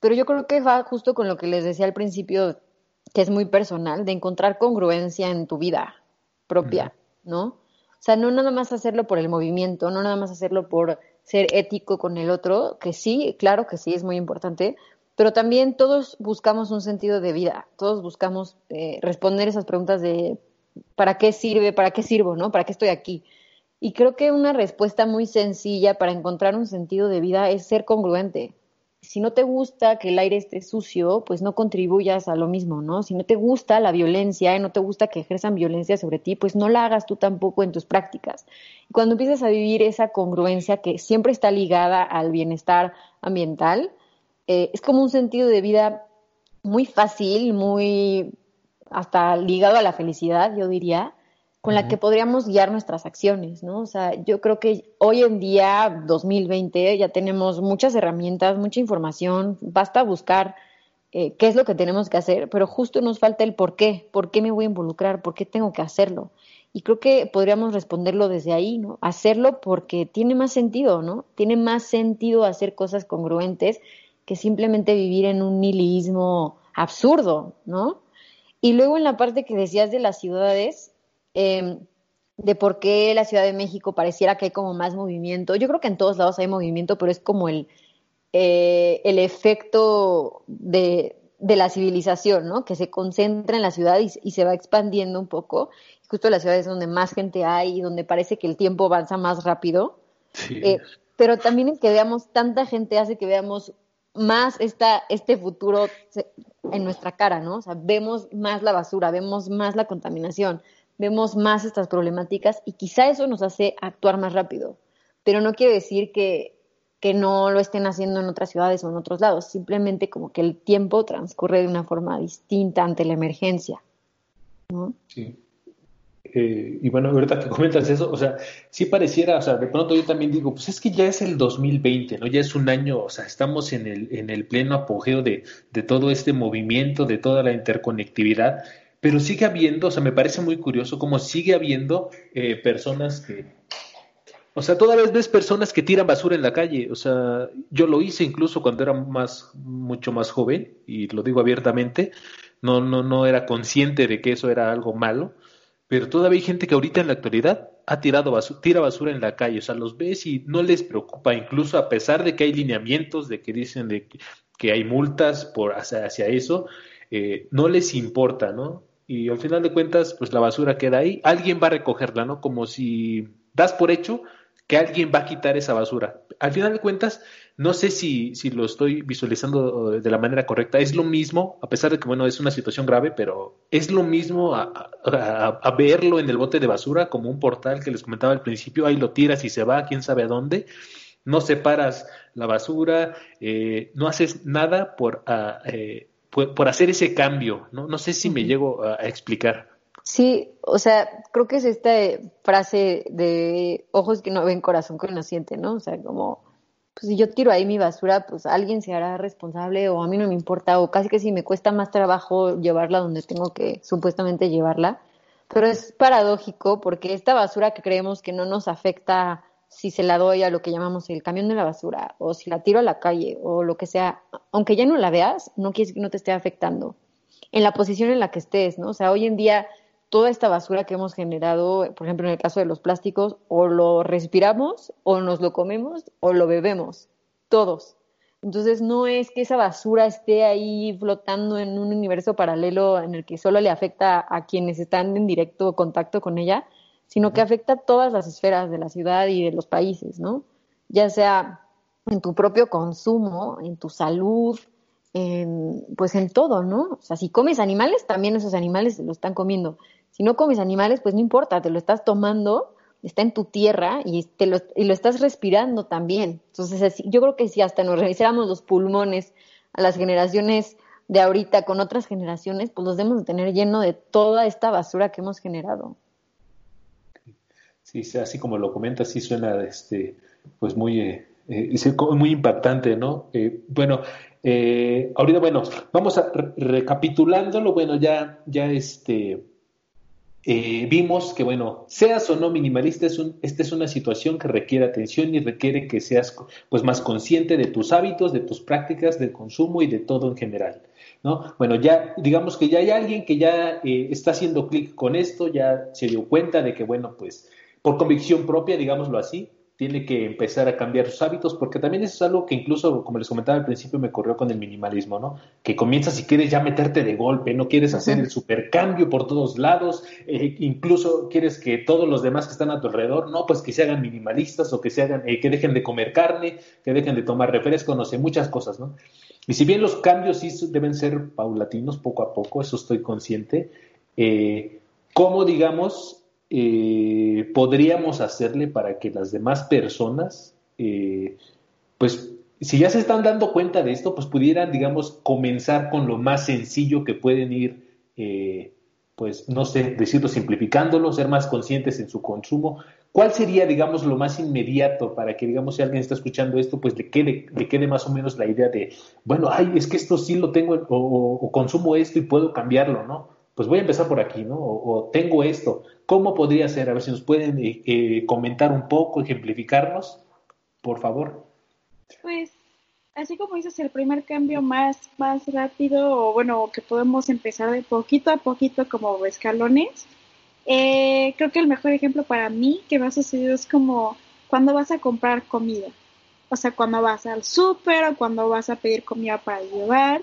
pero yo creo que va justo con lo que les decía al principio, que es muy personal, de encontrar congruencia en tu vida propia, ¿no? O sea, no nada más hacerlo por el movimiento, no nada más hacerlo por ser ético con el otro, que sí, claro que sí, es muy importante, pero también todos buscamos un sentido de vida, todos buscamos eh, responder esas preguntas de ¿para qué sirve? ¿Para qué sirvo? ¿no? ¿Para qué estoy aquí? Y creo que una respuesta muy sencilla para encontrar un sentido de vida es ser congruente si no te gusta que el aire esté sucio, pues no contribuyas a lo mismo, ¿no? Si no te gusta la violencia y no te gusta que ejerzan violencia sobre ti, pues no la hagas tú tampoco en tus prácticas. Y cuando empiezas a vivir esa congruencia que siempre está ligada al bienestar ambiental, eh, es como un sentido de vida muy fácil, muy hasta ligado a la felicidad, yo diría, con la que podríamos guiar nuestras acciones, ¿no? O sea, yo creo que hoy en día, 2020, ya tenemos muchas herramientas, mucha información, basta buscar eh, qué es lo que tenemos que hacer, pero justo nos falta el por qué, por qué me voy a involucrar, por qué tengo que hacerlo. Y creo que podríamos responderlo desde ahí, ¿no? Hacerlo porque tiene más sentido, ¿no? Tiene más sentido hacer cosas congruentes que simplemente vivir en un nihilismo absurdo, ¿no? Y luego en la parte que decías de las ciudades, Em, de por qué la Ciudad de México pareciera que hay como más movimiento. Yo creo que en todos lados hay movimiento, pero es como el, eh, el efecto de, de, la civilización, ¿no? Que se concentra en la ciudad y, se va expandiendo un poco. Justo la ciudad es donde más gente hay y donde parece que el tiempo avanza más rápido. Eh, pero también el que veamos tanta gente hace que veamos más esta, este futuro en nuestra cara, ¿no? O sea, vemos más la basura, vemos más la contaminación, vemos más estas problemáticas y quizá eso nos hace actuar más rápido. Pero no quiere decir que, que no lo estén haciendo en otras ciudades o en otros lados, simplemente como que el tiempo transcurre de una forma distinta ante la emergencia. Sí. Eh, y bueno, ahorita que comentas eso, o sea, sí pareciera, o sea, de pronto yo también digo, pues es que ya es el 2020, ¿no? Ya es un año, o sea, estamos en el, en el pleno apogeo de, de todo este movimiento, de toda la interconectividad, pero sigue habiendo, o sea, me parece muy curioso cómo sigue habiendo eh, personas que, o sea, todavía ves personas que tiran basura en la calle. O sea, yo lo hice incluso cuando era más, mucho más joven, y lo digo abiertamente. No, no, no era consciente de que eso era algo malo. Pero todavía hay gente que ahorita en la actualidad ha tirado basura, tira basura en la calle. O sea, los ves y no les preocupa, incluso a pesar de que hay lineamientos, de que dicen de que, hay multas por hacia, eso, eh, no les importa, ¿no? Y al final de cuentas, pues la basura queda ahí. Alguien va a recogerla, ¿no? Como si das por hecho que alguien va a quitar esa basura. Al final de cuentas, no sé si, si lo estoy visualizando de la manera correcta. Es lo mismo, a pesar de que, bueno, es una situación grave, pero es lo mismo a, verlo en el bote de basura como un portal que les comentaba al principio. Ahí lo tiras y se va, quién sabe a dónde. No separas la basura, eh, no haces nada por, ah, eh, por, hacer ese cambio. No, no sé si me llego a explicar. Sí, o sea, creo que es esta frase de ojos que no ven, corazón que no siente, ¿no? O sea, como, pues si yo tiro ahí mi basura, pues alguien se hará responsable o a mí no me importa o casi que si me cuesta más trabajo llevarla donde tengo que supuestamente llevarla. Pero es paradójico porque esta basura que creemos que no nos afecta si se la doy a lo que llamamos el camión de la basura o si la tiro a la calle o lo que sea, aunque ya no la veas, no quiere decir que no te esté afectando en la posición en la que estés, ¿no? O sea, hoy en día toda esta basura que hemos generado, por ejemplo, en el caso de los plásticos, o lo respiramos, o nos lo comemos, o lo bebemos, todos. Entonces no es que esa basura esté ahí flotando en un universo paralelo en el que solo le afecta a quienes están en directo contacto con ella, sino que afecta a todas las esferas de la ciudad y de los países, ¿no? Ya sea en tu propio consumo, en tu salud, en, pues en todo, ¿no? O sea, si comes animales, también esos animales se lo están comiendo. Si no comes animales, pues no importa, te lo estás tomando, está en tu tierra y, te lo, y lo estás respirando también. Entonces, yo creo que si hasta nos revisáramos los pulmones a las generaciones de ahorita con otras generaciones, pues los debemos de tener lleno de toda esta basura que hemos generado. Sí, así como lo comentas, sí suena este, pues muy, eh, eh muy impactante, ¿no? Eh, bueno, eh, ahorita, bueno, vamos a recapitulándolo, bueno, ya, ya este, vimos que, bueno, seas o no minimalista, es esta es una situación que requiere atención y requiere que seas pues, más consciente de tus hábitos, de tus prácticas de consumo y de todo en general. ¿no? Bueno, ya digamos que ya hay alguien que ya está haciendo clic con esto, ya se dio cuenta de que, bueno, pues por convicción propia, digámoslo así, tiene que empezar a cambiar sus hábitos, porque también eso es algo que incluso, como les comentaba al principio, me corrió con el minimalismo, ¿no? Que comienzas si quieres ya meterte de golpe, no quieres hacer el supercambio por todos lados, eh, incluso quieres que todos los demás que están a tu alrededor, no, pues que se hagan minimalistas o que se hagan, eh, que dejen de comer carne, que dejen de tomar refresco, no sé, muchas cosas, ¿no? Y si bien los cambios sí deben ser paulatinos, poco a poco, eso estoy consciente, eh, ¿cómo, digamos, eh, podríamos hacerle para que las demás personas, eh, pues si ya se están dando cuenta de esto, pues pudieran, digamos, comenzar con lo más sencillo que pueden ir, eh, pues no sé, decirlo simplificándolo, ser más conscientes en su consumo. ¿Cuál sería, digamos, lo más inmediato para que, digamos, si alguien está escuchando esto, pues le quede, le quede más o menos la idea de, bueno, ay, es que esto sí lo tengo o consumo esto y puedo cambiarlo, ¿no? pues voy a empezar por aquí, ¿no? O, tengo esto. ¿Cómo podría ser? A ver si nos pueden eh, eh, comentar un poco, ejemplificarnos, por favor. Pues, así como dices, el primer cambio más, más rápido, o bueno, que podemos empezar de poquito a poquito como escalones. Eh, creo que el mejor ejemplo para mí que me ha sucedido es como cuando vas a comprar comida. O sea, cuando vas al súper o cuando vas a pedir comida para llevar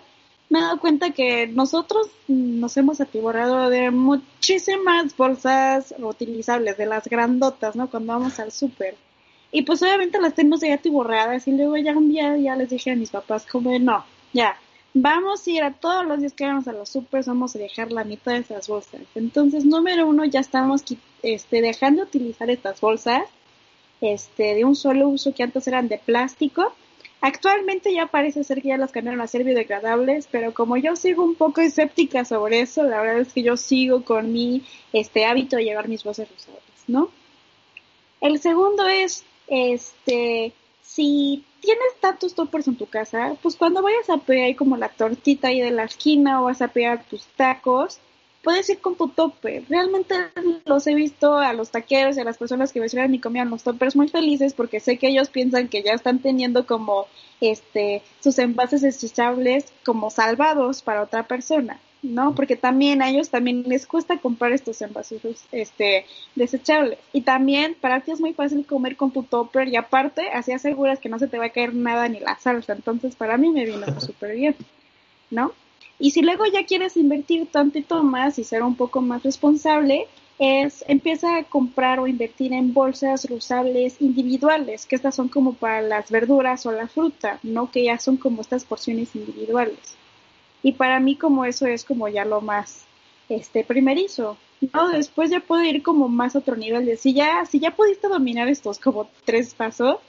me he dado cuenta que nosotros nos hemos atiborrado de muchísimas bolsas reutilizables, de las grandotas, ¿no? Cuando vamos al súper. Y pues obviamente las tenemos ya borradas y luego ya un día ya les dije a mis papás como no, ya, vamos a ir a todos los días que vamos a los super, vamos a dejar la mitad de esas bolsas. Entonces, número uno, ya estamos este, dejando de utilizar estas bolsas este, de un solo uso que antes eran de plástico. Actualmente ya parece ser que ya las cambiaron a ser biodegradables, pero como yo sigo un poco escéptica sobre eso, la verdad es que yo sigo con mi este hábito de llevar mis bolsas usadas, ¿no? El segundo es, este, si tienes tantos toppers en tu casa, pues cuando vayas a pedir como la tortita ahí de la esquina o vas a pegar tus tacos, puedes ir con tu topper. Realmente los he visto a los taqueros y a las personas que me y comían los toppers muy felices porque sé que ellos piensan que ya están teniendo como este sus envases desechables como salvados para otra persona. ¿no? Porque también a ellos también les cuesta comprar estos envases este, desechables. Y también para ti es muy fácil comer con tu topper y aparte así aseguras que no se te va a caer nada ni la salsa. Entonces para mí me vino [laughs] súper bien, ¿no? Y si luego ya quieres invertir tantito más y ser un poco más responsable, es empieza a comprar o invertir en bolsas reusables individuales, que estas son como para las verduras o la fruta, ¿no? Que ya son como estas porciones individuales. Y para mí como eso es como ya lo más este primerizo. No, después ya puedo ir como más a otro nivel de si ya si ya pudiste dominar estos como tres pasos,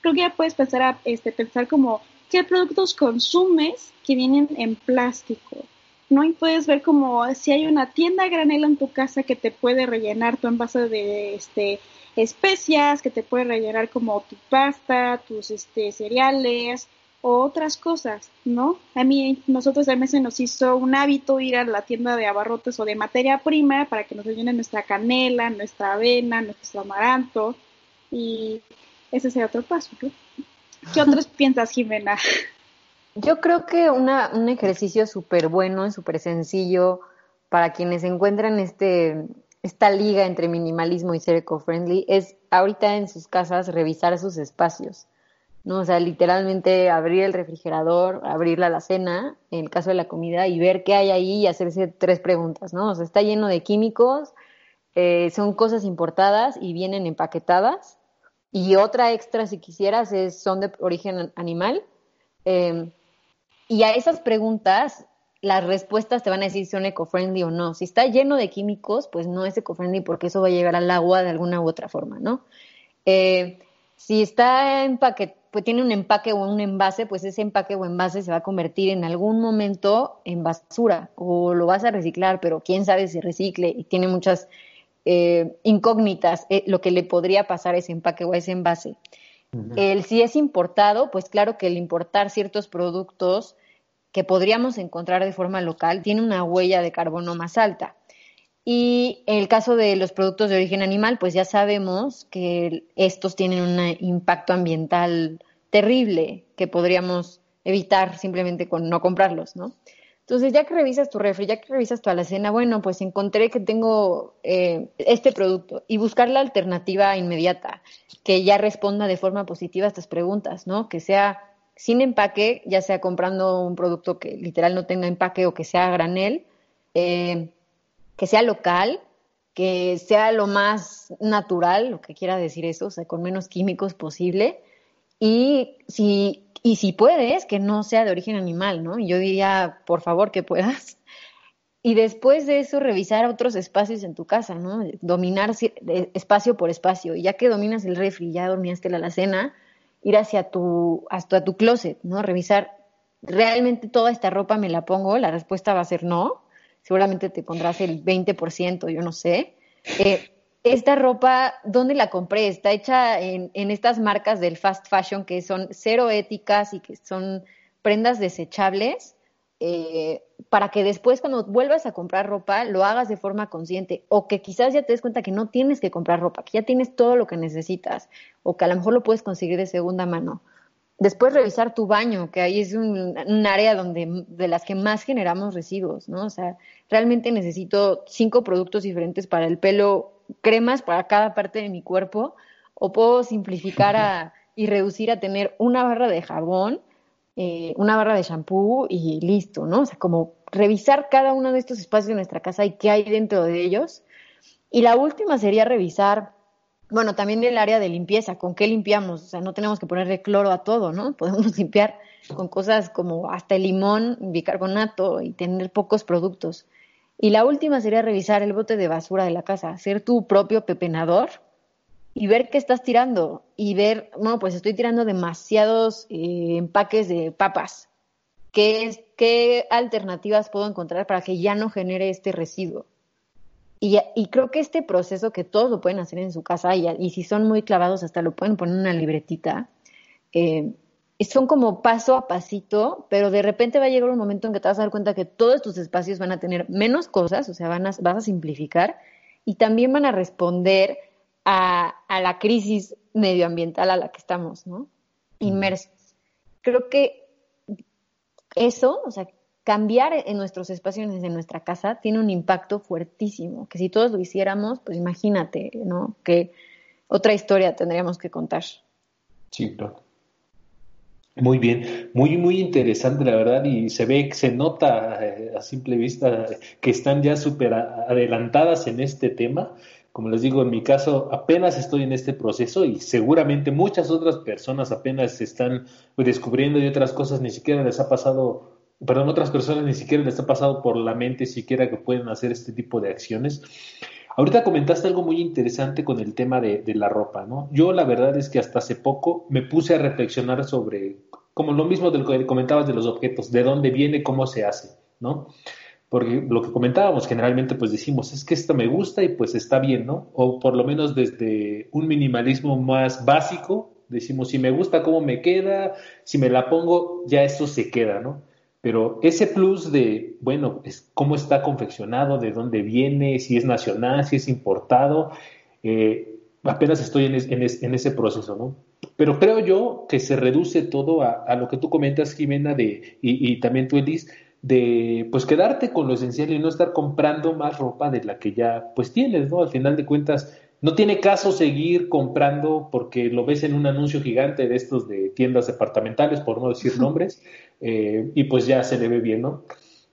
creo que ya puedes empezar a este pensar como qué productos consumes que vienen en plástico. ¿no? Y puedes ver como si hay una tienda granela en tu casa que te puede rellenar tu envase de este especias, que te puede rellenar como tu pasta, tus este cereales, o otras cosas, ¿no? A mí, nosotros a veces nos hizo un hábito ir a la tienda de abarrotes o de materia prima para que nos llenen nuestra canela, nuestra avena, nuestro amaranto, y ese sería otro paso, ¿no? ¿Qué otros piensas, Jimena? Yo creo que una, un ejercicio súper bueno y súper sencillo para quienes encuentran este, esta liga entre minimalismo y ser eco-friendly es ahorita en sus casas revisar sus espacios. ¿no? O sea, literalmente abrir el refrigerador, abrir la alacena, en el caso de la comida, y ver qué hay ahí y hacerse tres preguntas, ¿no? O sea, está lleno de químicos, eh, son cosas importadas y vienen empaquetadas. Y otra extra, si quisieras, es son de origen animal. Em, y a esas preguntas, las respuestas te van a decir si son eco-friendly o no. Si está lleno de químicos, pues no es eco-friendly porque eso va a llegar al agua de alguna u otra forma, ¿no? Eh, si está empaquetado, pues tiene un empaque o un envase, pues ese empaque o envase se va a convertir en algún momento en basura o lo vas a reciclar, pero quién sabe si recicle y tiene muchas eh, incógnitas eh, lo que le podría pasar a ese empaque o a ese envase. El si es importado, pues claro que el importar ciertos productos que podríamos encontrar de forma local tiene una huella de carbono más alta. Y en el caso de los productos de origen animal, pues ya sabemos que estos tienen un impacto ambiental terrible que podríamos evitar simplemente con no comprarlos, ¿no? Entonces, ya que revisas tu refri, ya que revisas tu alacena, bueno, pues encontré que tengo eh, este producto y buscar la alternativa inmediata que ya responda de forma positiva a estas preguntas, ¿no? Que sea sin empaque, ya sea comprando un producto que literal no tenga empaque o que sea granel, eh, que sea local, que sea lo más natural, lo que quiera decir eso, o sea, con menos químicos posible. Y si, y si puedes, que no sea de origen animal, ¿no? Yo diría, por favor, que puedas. [laughs] Y después de eso, revisar otros espacios en tu casa, ¿no? Dominar espacio por espacio. Y ya que dominas el refri, ya dominaste la alacena, ir hacia tu, hasta tu closet, ¿no? Revisar, ¿realmente toda esta ropa me la pongo? La respuesta va a ser no seguramente te pondrás el 20%, yo no sé. Eh, esta ropa, ¿dónde la compré? Está hecha en, en, estas marcas del fast fashion que son cero éticas y que son prendas desechables, eh, para que después cuando vuelvas a comprar ropa lo hagas de forma consciente o que quizás ya te des cuenta que no tienes que comprar ropa, que ya tienes todo lo que necesitas o que a lo mejor lo puedes conseguir de segunda mano. Después revisar tu baño, que ahí es un, área donde de las que más generamos residuos, ¿no? O sea, realmente necesito cinco productos diferentes para el pelo, cremas para cada parte de mi cuerpo, o puedo simplificar [laughs] y reducir a tener una barra de jabón, eh, una barra de shampoo y listo, ¿no? O sea, como revisar cada uno de estos espacios de nuestra casa y qué hay dentro de ellos. Y la última sería revisar bueno, también el área de limpieza, ¿con qué limpiamos? O sea, no tenemos que ponerle cloro a todo, ¿no? [laughs] Podemos limpiar con cosas como hasta el limón, bicarbonato y tener pocos productos. Y la última sería revisar el bote de basura de la casa, ser tu propio pepenador y ver qué estás tirando y ver, bueno, pues estoy tirando demasiados eh, empaques de papas. ¿Qué, ¿Qué alternativas puedo encontrar para que ya no genere este residuo? Y, creo que este proceso que todos lo pueden hacer en su casa y, si son muy clavados hasta lo pueden poner en una libretita, eh, son como paso a pasito, pero de repente va a llegar un momento en que te vas a dar cuenta que todos tus espacios van a tener menos cosas, o sea, van a, vas a simplificar y también van a responder a, a la crisis medioambiental a la que estamos, ¿no? Inmersos. Creo que eso, o sea, cambiar en nuestros espacios, en nuestra casa, tiene un impacto fuertísimo, que si todos lo hiciéramos, pues imagínate, ¿no? Que otra historia tendríamos que contar. Sí, claro. Muy bien, muy, muy interesante, la verdad, y se ve, se nota eh, a simple vista que están ya súper adelantadas en este tema. Como les digo, en mi caso, apenas estoy en este proceso y seguramente muchas otras personas apenas están descubriendo y otras cosas ni siquiera les ha pasado perdón, otras personas ni siquiera les ha pasado por la mente siquiera que pueden hacer este tipo de acciones. Ahorita comentaste algo muy interesante con el tema de, la ropa, ¿no? Yo la verdad es que hasta hace poco me puse a reflexionar sobre, como lo mismo de lo que comentabas de los objetos, de dónde viene, cómo se hace, ¿no? Porque lo que comentábamos generalmente pues decimos, es que esto me gusta y pues está bien, ¿no? O por lo menos desde un minimalismo más básico, decimos, si me gusta cómo me queda, si me la pongo, ya eso se queda, ¿no? Pero ese plus de, bueno, es cómo está confeccionado, de dónde viene, si es nacional, si es importado, eh, apenas estoy en, en, ese proceso, ¿no? Pero creo yo que se reduce todo a, a lo que tú comentas, Jimena, de, y, y, también tú, Elis, de pues quedarte con lo esencial y no estar comprando más ropa de la que ya pues tienes, ¿no? Al final de cuentas, no tiene caso seguir comprando porque lo ves en un anuncio gigante de estos de tiendas departamentales, por no decir [laughs] nombres, eh, y pues ya se le ve bien, ¿no?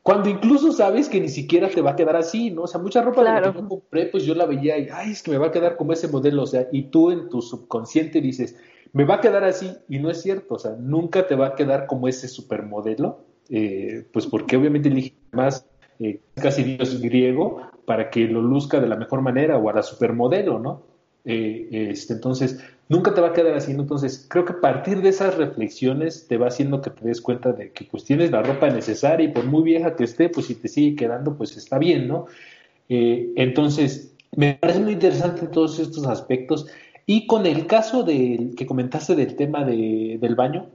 Cuando incluso sabes que ni siquiera te va a quedar así, ¿no? O sea, mucha ropa que yo compré, pues yo la veía y, ay, es que me va a quedar como ese modelo, o sea, y tú en tu subconsciente dices, me va a quedar así, y no es cierto, o sea, nunca te va a quedar como ese supermodelo, eh, pues porque obviamente elige más eh, casi dios griego para que lo luzca de la mejor manera o a la supermodelo, ¿no? Eh, este, entonces, nunca te va a quedar así. Entonces, creo que a partir de esas reflexiones te va haciendo que te des cuenta de que pues tienes la ropa necesaria y por muy vieja que esté, pues si te sigue quedando, pues está bien, ¿no? Eh, entonces, me parece muy interesante todos estos aspectos. Y con el caso del que comentaste del tema de, del baño,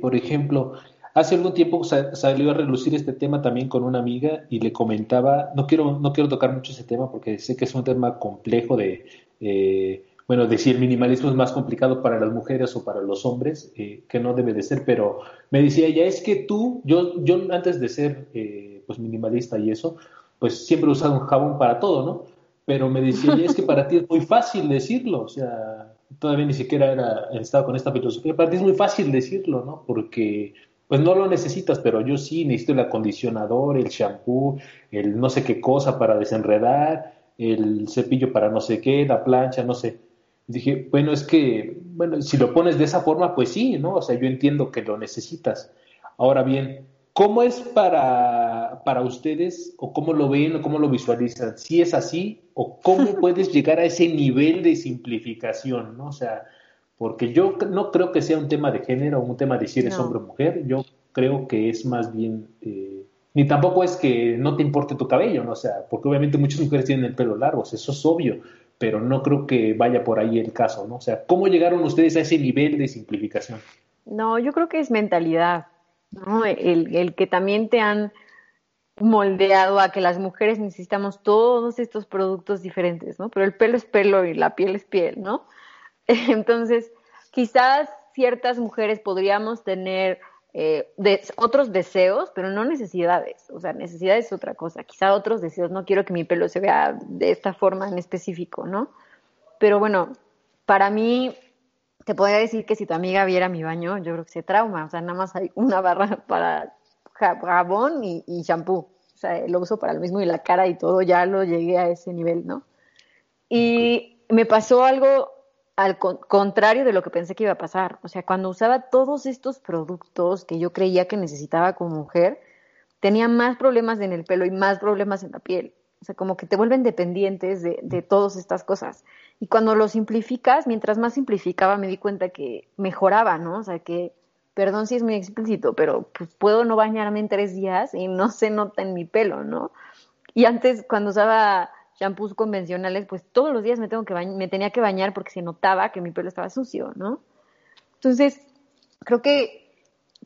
por ejemplo, Hace algún tiempo salió a relucir este tema también con una amiga y le comentaba, no quiero, no quiero tocar mucho ese tema porque sé que es un tema complejo de, eh, bueno, de si el minimalismo es más complicado para las mujeres o para los hombres, eh, que no debe de ser, pero me decía ella, es que tú, yo, yo antes de ser eh, pues minimalista y eso, pues siempre he usado un jabón para todo, ¿no? Pero me decía ella, es que para ti es muy fácil decirlo, o sea, todavía ni siquiera era, estaba con esta filosofía, para ti es muy fácil decirlo, ¿no? Porque pues no lo necesitas, pero yo sí necesito el acondicionador, el shampoo, el no sé qué cosa para desenredar, el cepillo para no sé qué, la plancha, no sé. Dije, bueno, es que, bueno, si lo pones de esa forma, pues sí, ¿no? O sea, yo entiendo que lo necesitas. Ahora bien, ¿cómo es para, para ustedes o cómo lo ven o cómo lo visualizan? Si es así o cómo puedes [laughs] llegar a ese nivel de simplificación, ¿no? O sea, porque yo no creo que sea un tema de género o un tema de si eres hombre o mujer, yo creo que es más bien, eh, ni tampoco es que no te importe tu cabello, ¿no? O sea, porque obviamente muchas mujeres tienen el pelo largo, eso es obvio, pero no creo que vaya por ahí el caso, ¿no? O sea, ¿cómo llegaron ustedes a ese nivel de simplificación? No, yo creo que es mentalidad, ¿no? El, el que también te han moldeado a que las mujeres necesitamos todos estos productos diferentes, ¿no? Pero el pelo es pelo y la piel es piel, ¿no? [laughs] Entonces, quizás ciertas mujeres podríamos tener eh, otros deseos, pero no necesidades. O sea, necesidades es otra cosa. Quizá otros deseos, no quiero que mi pelo se vea de esta forma en específico, ¿no? Pero bueno, para mí, te podría decir que si tu amiga viera mi baño, yo creo que se trauma. O sea, nada más hay una barra [laughs] para jabón y, y shampoo. O sea, lo uso para lo mismo y la cara y todo, ya lo llegué a ese nivel, ¿no? Y me pasó algo al contrario de lo que pensé que iba a pasar. O sea, cuando usaba todos estos productos que yo creía que necesitaba como mujer, tenía más problemas en el pelo y más problemas en la piel. O sea, como que te vuelven dependientes de, de todas estas cosas. Y cuando lo simplificas, mientras más simplificaba, me di cuenta que mejoraba, ¿no? O sea, que, perdón si es muy explícito, pero pues puedo no bañarme en tres días y no se nota en mi pelo, ¿no? Y antes, cuando usaba shampoos convencionales, pues todos los días me, tengo que me tenía que bañar porque se notaba que mi pelo estaba sucio, ¿no? Entonces, creo que,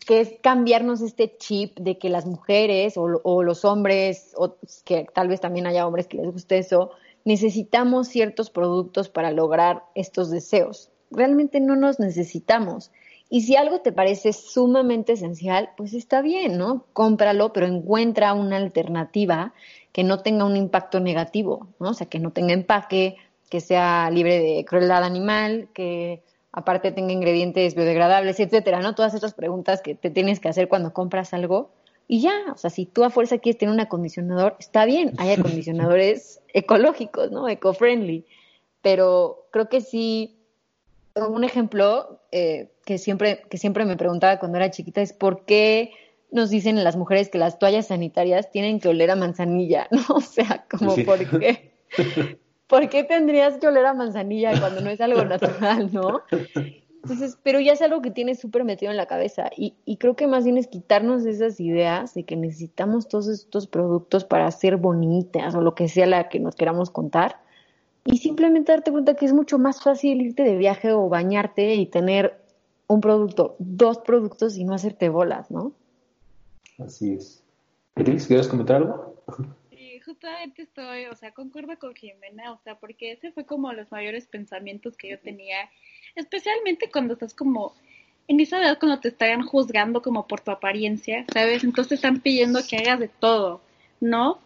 que es cambiarnos este chip de que las mujeres o, o los hombres, o que tal vez también haya hombres que les guste eso, necesitamos ciertos productos para lograr estos deseos. Realmente no nos necesitamos. Y si algo te parece sumamente esencial, pues está bien, ¿no? Cómpralo, pero encuentra una alternativa que no tenga un impacto negativo, ¿no? O sea, que no tenga empaque, que sea libre de crueldad animal, que aparte tenga ingredientes biodegradables, etcétera, ¿no? Todas estas preguntas que te tienes que hacer cuando compras algo. Y ya, o sea, si tú a fuerza quieres tener un acondicionador, está bien, hay [laughs] acondicionadores ecológicos, ¿no? Eco-friendly. Pero creo que sí, un ejemplo eh, que, siempre, que siempre me preguntaba cuando era chiquita es por qué nos dicen las mujeres que las toallas sanitarias tienen que oler a manzanilla, [laughs] ¿no? O sea, como por qué. ¿Por qué tendrías que oler a manzanilla cuando no es algo [laughs] natural, no? Entonces, pero ya es algo que tienes súper metido en la cabeza y, y, creo que más bien es quitarnos esas ideas de que necesitamos todos estos productos para ser bonitas o lo que sea la que nos queramos contar y simplemente darte cuenta que es mucho más fácil irte de viaje o bañarte y tener un producto, dos productos y no hacerte bolas, ¿no? Así es. Elis, ¿quieres comentar algo? Sí, justamente estoy, o sea, concuerdo con Jimena, o sea, porque ese fue como los mayores pensamientos que yo tenía, especialmente cuando estás como en esa edad cuando te están juzgando como por tu apariencia, ¿sabes? Entonces te están pidiendo que hagas de todo, ¿no?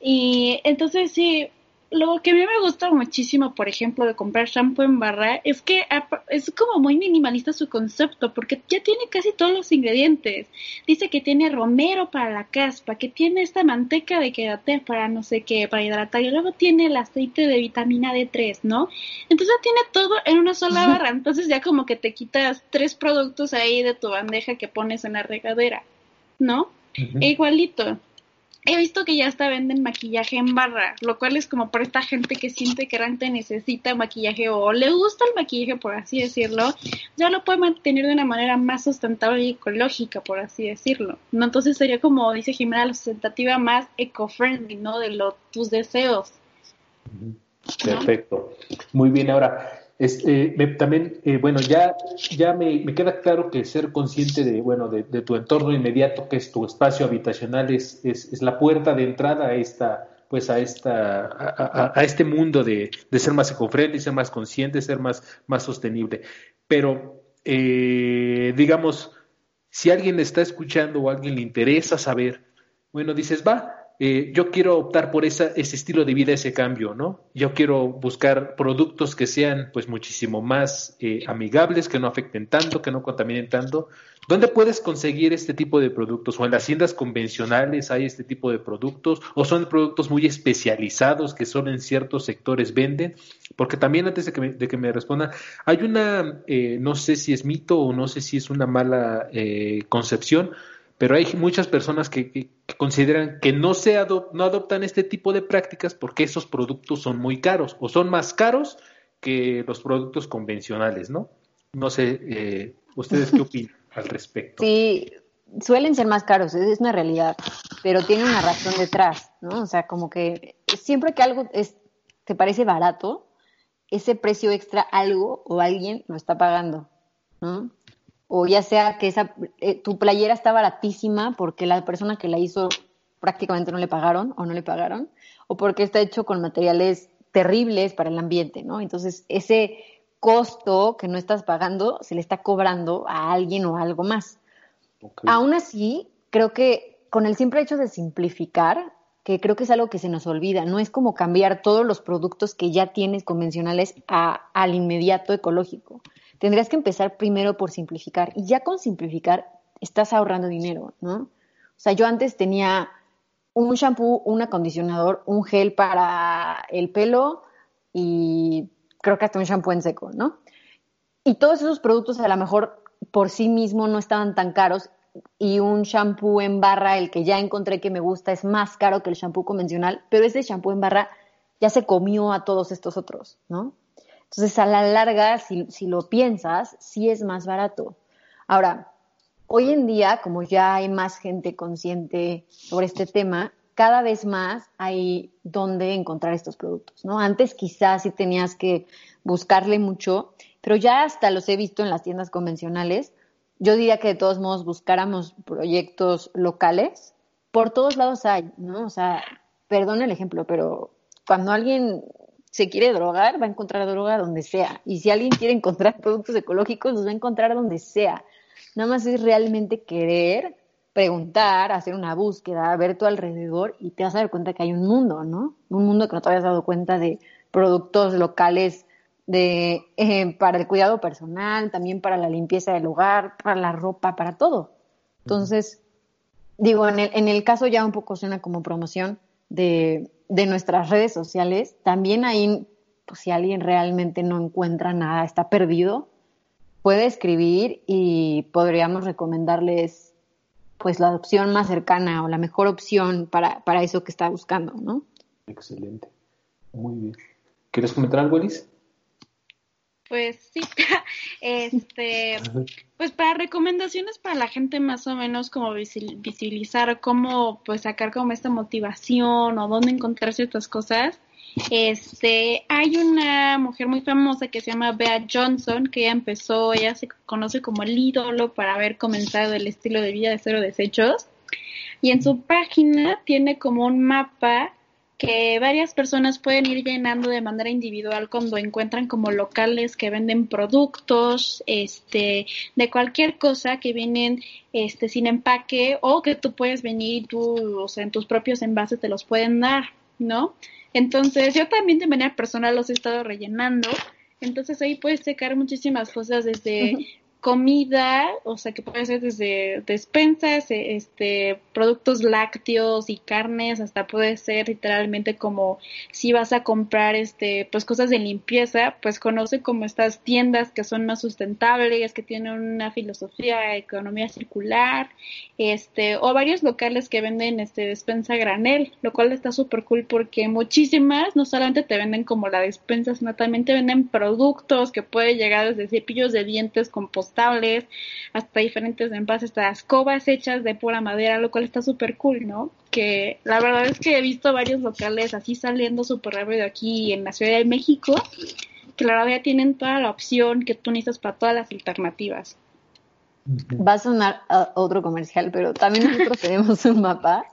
Y entonces sí, lo que a mí me gusta muchísimo, por ejemplo, de comprar shampoo en barra, es que es como muy minimalista su concepto, porque ya tiene casi todos los ingredientes. Dice que tiene romero para la caspa, que tiene esta manteca de quédate para no sé qué, para hidratar, y luego tiene el aceite de vitamina D3, ¿no? Entonces tiene todo en una sola barra, entonces ya como que te quitas tres productos ahí de tu bandeja que pones en la regadera, ¿no? E igualito he visto que ya hasta venden maquillaje en barra, lo cual es como para esta gente que siente que realmente necesita maquillaje o le gusta el maquillaje, por así decirlo, ya lo puede mantener de una manera más sustentable y ecológica, por así decirlo. ¿no? Entonces sería como dice Jimena, la sustentativa más eco-friendly, ¿no? De lo, tus deseos. Perfecto. Muy bien, ahora, este, también, eh, bueno, ya, ya me, queda claro que ser consciente de, bueno, de, tu entorno inmediato, que es tu espacio habitacional, es, es, la puerta de entrada a esta, pues a esta, a, este mundo de, ser más ecofriendly, ser más consciente, ser más, más sostenible. Pero, eh, digamos, si alguien está escuchando o alguien le interesa saber, bueno, dices, va, eh, yo quiero optar por esa, ese estilo de vida, ese cambio, ¿no? Yo quiero buscar productos que sean pues muchísimo más eh, amigables, que no afecten tanto, que no contaminen tanto. ¿Dónde puedes conseguir este tipo de productos? ¿O en las tiendas convencionales hay este tipo de productos? ¿O son productos muy especializados que solo en ciertos sectores venden? Porque también antes de que me, de que me respondan, hay una, eh, no sé si es mito o no sé si es una mala concepción, pero hay muchas personas que, consideran que no, se no adoptan este tipo de prácticas porque esos productos son muy caros o son más caros que los productos convencionales, ¿no? No sé, eh, ¿ustedes qué [laughs] opinan al respecto? Sí, suelen ser más caros, es una realidad, pero tiene una razón detrás, ¿no? O sea, como que siempre que algo es, te parece barato, ese precio extra algo o alguien lo está pagando, ¿no? O ya sea que esa, eh, tu playera está baratísima porque la persona que la hizo prácticamente no le pagaron o no le pagaron, o porque está hecho con materiales terribles para el ambiente, ¿no? Entonces, ese costo que no estás pagando se le está cobrando a alguien o a algo más. Aún así, creo que con el simple hecho de simplificar, que creo que es algo que se nos olvida, no es como cambiar todos los productos que ya tienes convencionales a, al inmediato ecológico tendrías que empezar primero por simplificar. Y ya con simplificar estás ahorrando dinero, ¿no? O sea, yo antes tenía un shampoo, un acondicionador, un gel para el pelo y creo que hasta un shampoo en seco, ¿no? Y todos esos productos a lo mejor por sí mismo no estaban tan caros y un shampoo en barra, el que ya encontré que me gusta, es más caro que el shampoo convencional, pero ese shampoo en barra ya se comió a todos estos otros, ¿no? Entonces, a la larga, si, si lo piensas, sí es más barato. Ahora, hoy en día, como ya hay más gente consciente sobre este tema, cada vez más hay dónde encontrar estos productos, ¿no? Antes quizás sí tenías que buscarle mucho, pero ya hasta los he visto en las tiendas convencionales. Yo diría que de todos modos buscáramos proyectos locales. Por todos lados hay, ¿no? O sea, perdón el ejemplo, pero cuando alguien se quiere drogar, va a encontrar droga donde sea. Y si alguien quiere encontrar [laughs] productos ecológicos, los va a encontrar donde sea. Nada más es realmente querer preguntar, hacer una búsqueda, ver tu alrededor y te vas a dar cuenta que hay un mundo, ¿no? Un mundo que no te habías dado cuenta de productos locales de, eh, para el cuidado personal, también para la limpieza del hogar, para la ropa, para todo. Entonces, digo, en el, en el caso ya un poco suena como promoción de, de nuestras redes sociales, también ahí, pues, si alguien realmente no encuentra nada, está perdido, puede escribir y podríamos recomendarles pues la opción más cercana o la mejor opción para, para eso que está buscando, ¿no? Excelente. Muy bien. ¿Quieres comentar algo, Liz? Pues sí, [laughs] este, pues para recomendaciones para la gente más o menos como visibilizar cómo pues sacar como esta motivación o dónde encontrar ciertas cosas. Este, hay una mujer muy famosa que se llama Bea Johnson, que ella empezó, ella se conoce como el ídolo para haber comenzado el estilo de vida de cero desechos. Y en su página tiene como un mapa que varias personas pueden ir llenando de manera individual cuando encuentran como locales que venden productos, este, de cualquier cosa que vienen, este, sin empaque o que tú puedes venir tú, o sea, en tus propios envases te los pueden dar, ¿no? Entonces, yo también de manera personal los he estado rellenando. Entonces ahí puedes checar muchísimas cosas desde comida, o sea, que puede ser desde despensas, e, este, productos lácteos y carnes, hasta puede ser literalmente como si vas a comprar, este, pues cosas de limpieza, pues conoce como estas tiendas que son más sustentables, que tienen una filosofía economía circular, este, o varios locales que venden, este, despensa granel, lo cual está súper cool porque muchísimas no solamente te venden como la despensa, sino también te venden productos que puede llegar desde cepillos de dientes compostables hasta diferentes envases, hasta escobas hechas de pura madera, lo cual está súper cool, ¿no? Que la verdad es que he visto varios locales así saliendo súper rápido aquí en la Ciudad de México, que la verdad ya tienen toda la opción que tú necesitas para todas las alternativas. Va a sonar otro comercial, pero también nosotros [laughs] tenemos un mapa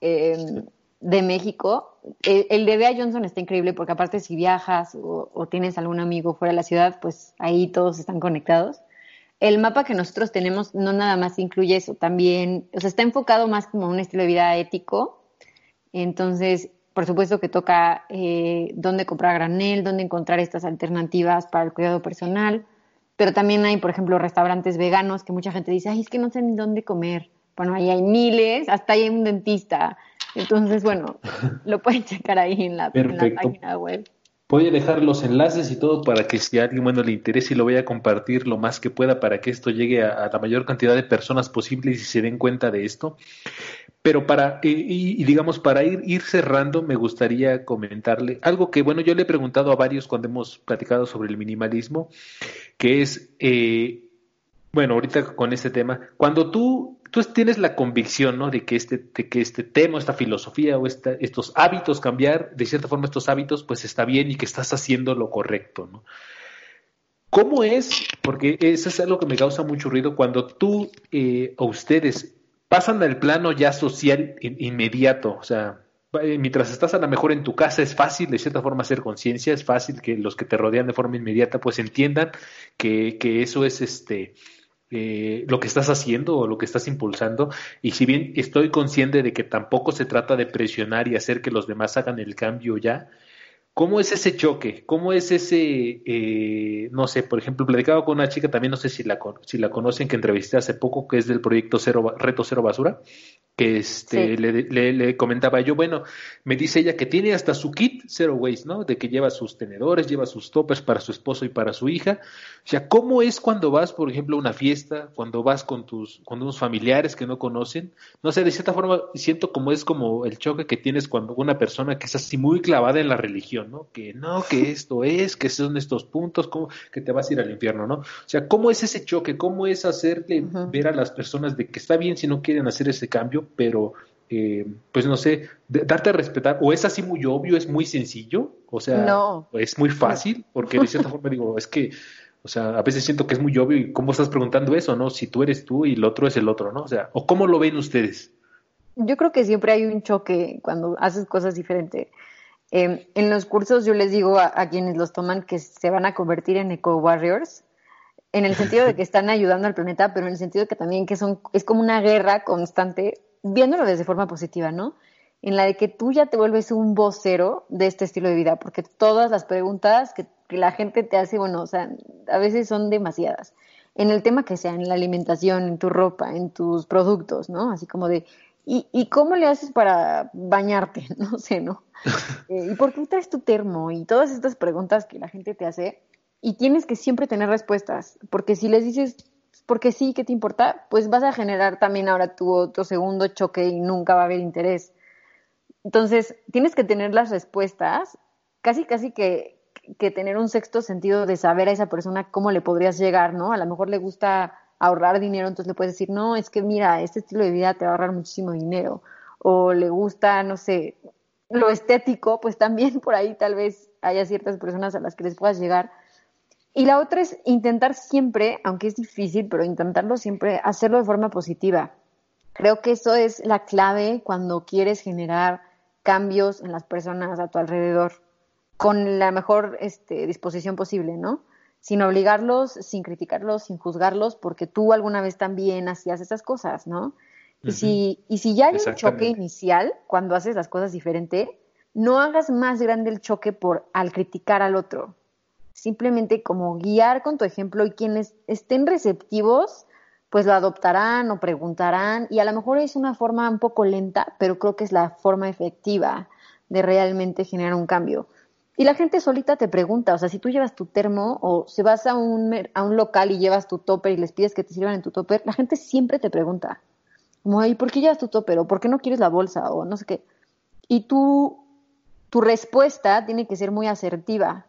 em, de México. El, de Bea Johnson está increíble porque aparte si viajas o, o, tienes algún amigo fuera de la ciudad, pues ahí todos están conectados el mapa que nosotros tenemos no nada más incluye eso, también, o sea, está enfocado más como un estilo de vida ético. Entonces, por supuesto que toca eh, dónde comprar granel, dónde encontrar estas alternativas para el cuidado personal, pero también hay, por ejemplo, restaurantes veganos que mucha gente dice, ay, es que no sé ni dónde comer. Bueno, ahí hay miles, hasta ahí hay un dentista. Entonces, bueno, [laughs] lo pueden checar ahí en la, en la página web. Voy a dejar los enlaces y todo para que si a alguien bueno le interese y lo voy a compartir lo más que pueda para que esto llegue a, la mayor cantidad de personas posibles y se den cuenta de esto. Pero para, y, digamos, para ir, ir cerrando, me gustaría comentarle algo que, bueno, yo le he preguntado a varios cuando hemos platicado sobre el minimalismo, que es, eh, bueno, ahorita con este tema, cuando tú tú tienes la convicción, ¿no? De que este, de que este tema, esta filosofía o estos hábitos, cambiar de cierta forma estos hábitos, pues está bien y que estás haciendo lo correcto, ¿no? ¿Cómo es? Porque eso es algo que me causa mucho ruido cuando tú eh, o ustedes pasan al plano ya social inmediato, o sea, eh, mientras estás a lo mejor en tu casa es fácil de cierta forma hacer conciencia, es fácil que los que te rodean de forma inmediata pues entiendan que eso es este eh, lo que estás haciendo o lo que estás impulsando. Y si bien estoy consciente de que tampoco se trata de presionar y hacer que los demás hagan el cambio ya, ¿Cómo es ese choque? ¿Cómo es ese, eh, no sé, por ejemplo, platicaba con una chica, también no sé si la, si la conocen, que entrevisté hace poco, que es del proyecto Cero, Reto Cero Basura, que este, le, le, comentaba yo, bueno, me dice ella que tiene hasta su kit Zero Waste, ¿no? De que lleva sus tenedores, lleva sus toppers para su esposo y para su hija. O sea, ¿cómo es cuando vas, por ejemplo, a una fiesta, cuando vas con tus, con unos familiares que no conocen? No sé, de cierta forma siento como es como el choque que tienes cuando una persona que es así muy clavada en la religión, ¿no? Que no, que esto es, que son estos puntos, como que te vas a ir al infierno, ¿no? O sea, ¿cómo es ese choque? ¿Cómo es hacerle ver a las personas de que está bien si no quieren hacer ese cambio, pero eh, pues no sé, darte a respetar, o es así muy obvio, es muy sencillo, o sea, es muy fácil, porque de cierta [laughs] forma digo, es que, o sea, a veces siento que es muy obvio y cómo estás preguntando eso, ¿no? Si tú eres tú y el otro es el otro, ¿no? O sea, o cómo lo ven ustedes. Yo creo que siempre hay un choque cuando haces cosas diferentes. Em, en los cursos yo les digo a, a, quienes los toman que se van a convertir en eco warriors, en el sentido de que [laughs] están ayudando al planeta, pero en el sentido de que también que son, es como una guerra constante, viéndolo desde forma positiva, ¿no? En la de que tú ya te vuelves un vocero de este estilo de vida, porque todas las preguntas que, la gente te hace, bueno, o sea, a veces son demasiadas. En el tema que sea, en la alimentación, en tu ropa, en tus productos, ¿no? Así como de, ¿y, y cómo le haces para bañarte? [laughs] No sé, ¿no? [laughs] Eh, ¿Y por qué traes tu termo? Y todas estas preguntas que la gente te hace, y tienes que siempre tener respuestas, porque si les dices, porque sí, ¿qué te importa? Pues vas a generar también ahora tu otro segundo choque y nunca va a haber interés. Entonces, tienes que tener las respuestas, casi, casi que, que tener un sexto sentido de saber a esa persona cómo le podrías llegar, ¿no? A lo mejor le gusta ahorrar dinero, entonces le puedes decir, no, es que mira, este estilo de vida te va a ahorrar muchísimo dinero. O le gusta, no sé, lo estético, pues también por ahí tal vez haya ciertas personas a las que les puedas llegar y la otra es intentar siempre, aunque es difícil, pero intentarlo siempre, hacerlo de forma positiva. Creo que eso es la clave cuando quieres generar cambios en las personas a tu alrededor, con la mejor este, disposición posible, ¿no? Sin obligarlos, sin criticarlos, sin juzgarlos, porque tú alguna vez también hacías esas cosas, ¿no? y, si, y si ya hay un choque inicial cuando haces las cosas diferente, no hagas más grande el choque por al criticar al otro simplemente como guiar con tu ejemplo y quienes estén receptivos, pues lo adoptarán o preguntarán y a lo mejor es una forma un poco lenta, pero creo que es la forma efectiva de realmente generar un cambio. Y la gente solita te pregunta, o sea, si tú llevas tu termo o si vas a un, a un local y llevas tu topper y les pides que te sirvan en tu topper, la gente siempre te pregunta, como, ¿y por qué llevas tu topper? ¿O por qué no quieres la bolsa? O no sé qué. Y tú, tu respuesta tiene que ser muy asertiva,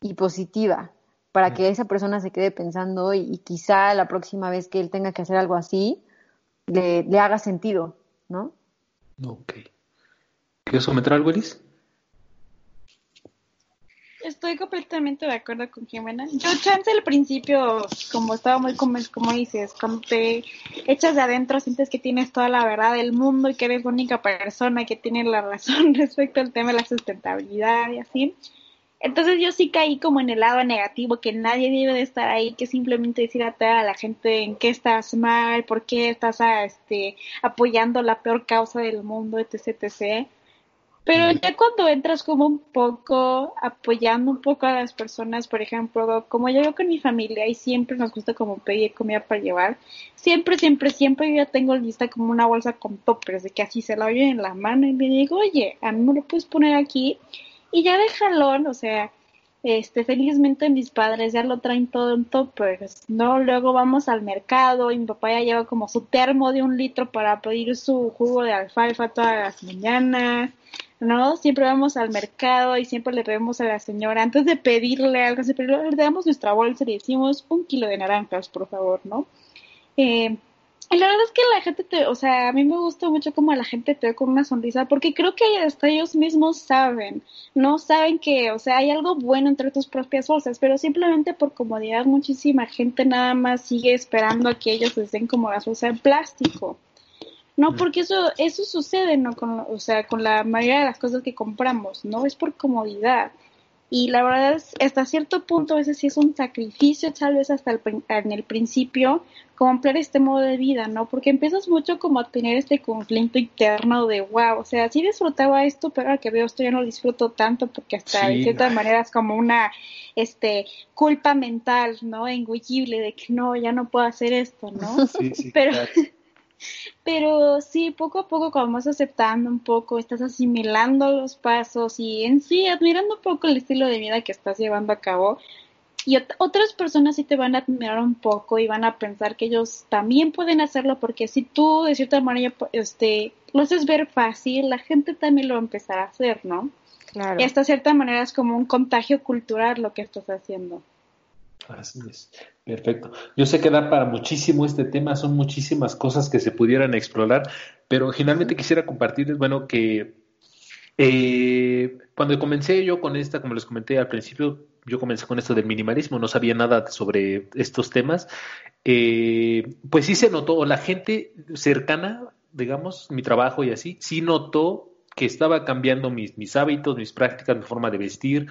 y positiva para que esa persona se quede pensando y, quizá la próxima vez que él tenga que hacer algo así, le, le haga sentido, ¿no? Ok. ¿Quieres comentar algo, Elis? Estoy completamente de acuerdo con Jimena. Yo, chance al principio, como estaba muy, como, como dices, cuando te echas de adentro, sientes que tienes toda la verdad del mundo y que eres la única persona que tiene la razón [laughs] respecto al tema de la sustentabilidad y así. Entonces yo sí caí como en el lado negativo, que nadie debe de estar ahí, que simplemente decir a toda la gente en qué estás mal, por qué estás este, apoyando la peor causa del mundo, etc, etc. Pero ya cuando entras como un poco apoyando un poco a las personas, por ejemplo, como yo con mi familia y siempre nos gusta como pedir comida para llevar, siempre, siempre, siempre yo ya tengo lista como una bolsa con toppers, de que así se la oye en la mano y me digo, oye, a mí me lo puedes poner aquí y ya de jalón, o sea, este, felizmente mis padres ya lo traen todo en toppers, ¿no? Luego vamos al mercado y mi papá ya lleva como su termo de un litro para pedir su jugo de alfalfa todas las mañanas, ¿no? Siempre vamos al mercado y siempre le pedimos a la señora, antes de pedirle algo, siempre le damos nuestra bolsa y le decimos un kilo de naranjas, por favor, ¿no? Eh, la verdad es que la gente te, o sea, a mí me gusta mucho como la gente te ve con una sonrisa, porque creo que hasta ellos mismos saben, no saben que, o sea, hay algo bueno entre tus propias bolsas, pero simplemente por comodidad muchísima gente nada más sigue esperando a que ellos les den como la bolsa en plástico. No, porque eso, eso sucede, ¿no? Con, o sea, con la mayoría de las cosas que compramos, ¿no? Es por comodidad. Y la verdad es, hasta cierto punto a veces sí es un sacrificio, tal vez hasta el, en el principio, comprar este modo de vida, ¿no? Porque empiezas mucho como a tener este conflicto interno de, wow, o sea, sí disfrutaba esto, pero ahora que veo esto ya no lo disfruto tanto porque hasta de cierta manera es como una, este, culpa mental, ¿no? Engullible de que no, ya no puedo hacer esto, ¿no? Sí, sí, pero... Pero sí, poco a poco, como vas aceptando un poco, estás asimilando los pasos y en sí admirando un poco el estilo de vida que estás llevando a cabo. Y otras personas sí te van a admirar un poco y van a pensar que ellos también pueden hacerlo porque si tú de cierta manera este, lo haces ver fácil, la gente también lo va a empezar a hacer, ¿no? Claro. Y hasta cierta manera es como un contagio cultural lo que estás haciendo. Así es. Perfecto. Yo sé que da para muchísimo este tema, son muchísimas cosas que se pudieran explorar, pero finalmente quisiera compartirles, bueno, que eh, cuando comencé yo con esta, como les comenté al principio, yo comencé con esto del minimalismo, no sabía nada sobre estos temas, eh, pues sí se notó, la gente cercana, digamos, mi trabajo y así, sí notó que estaba cambiando mis, mis hábitos, mis prácticas, mi forma de vestir,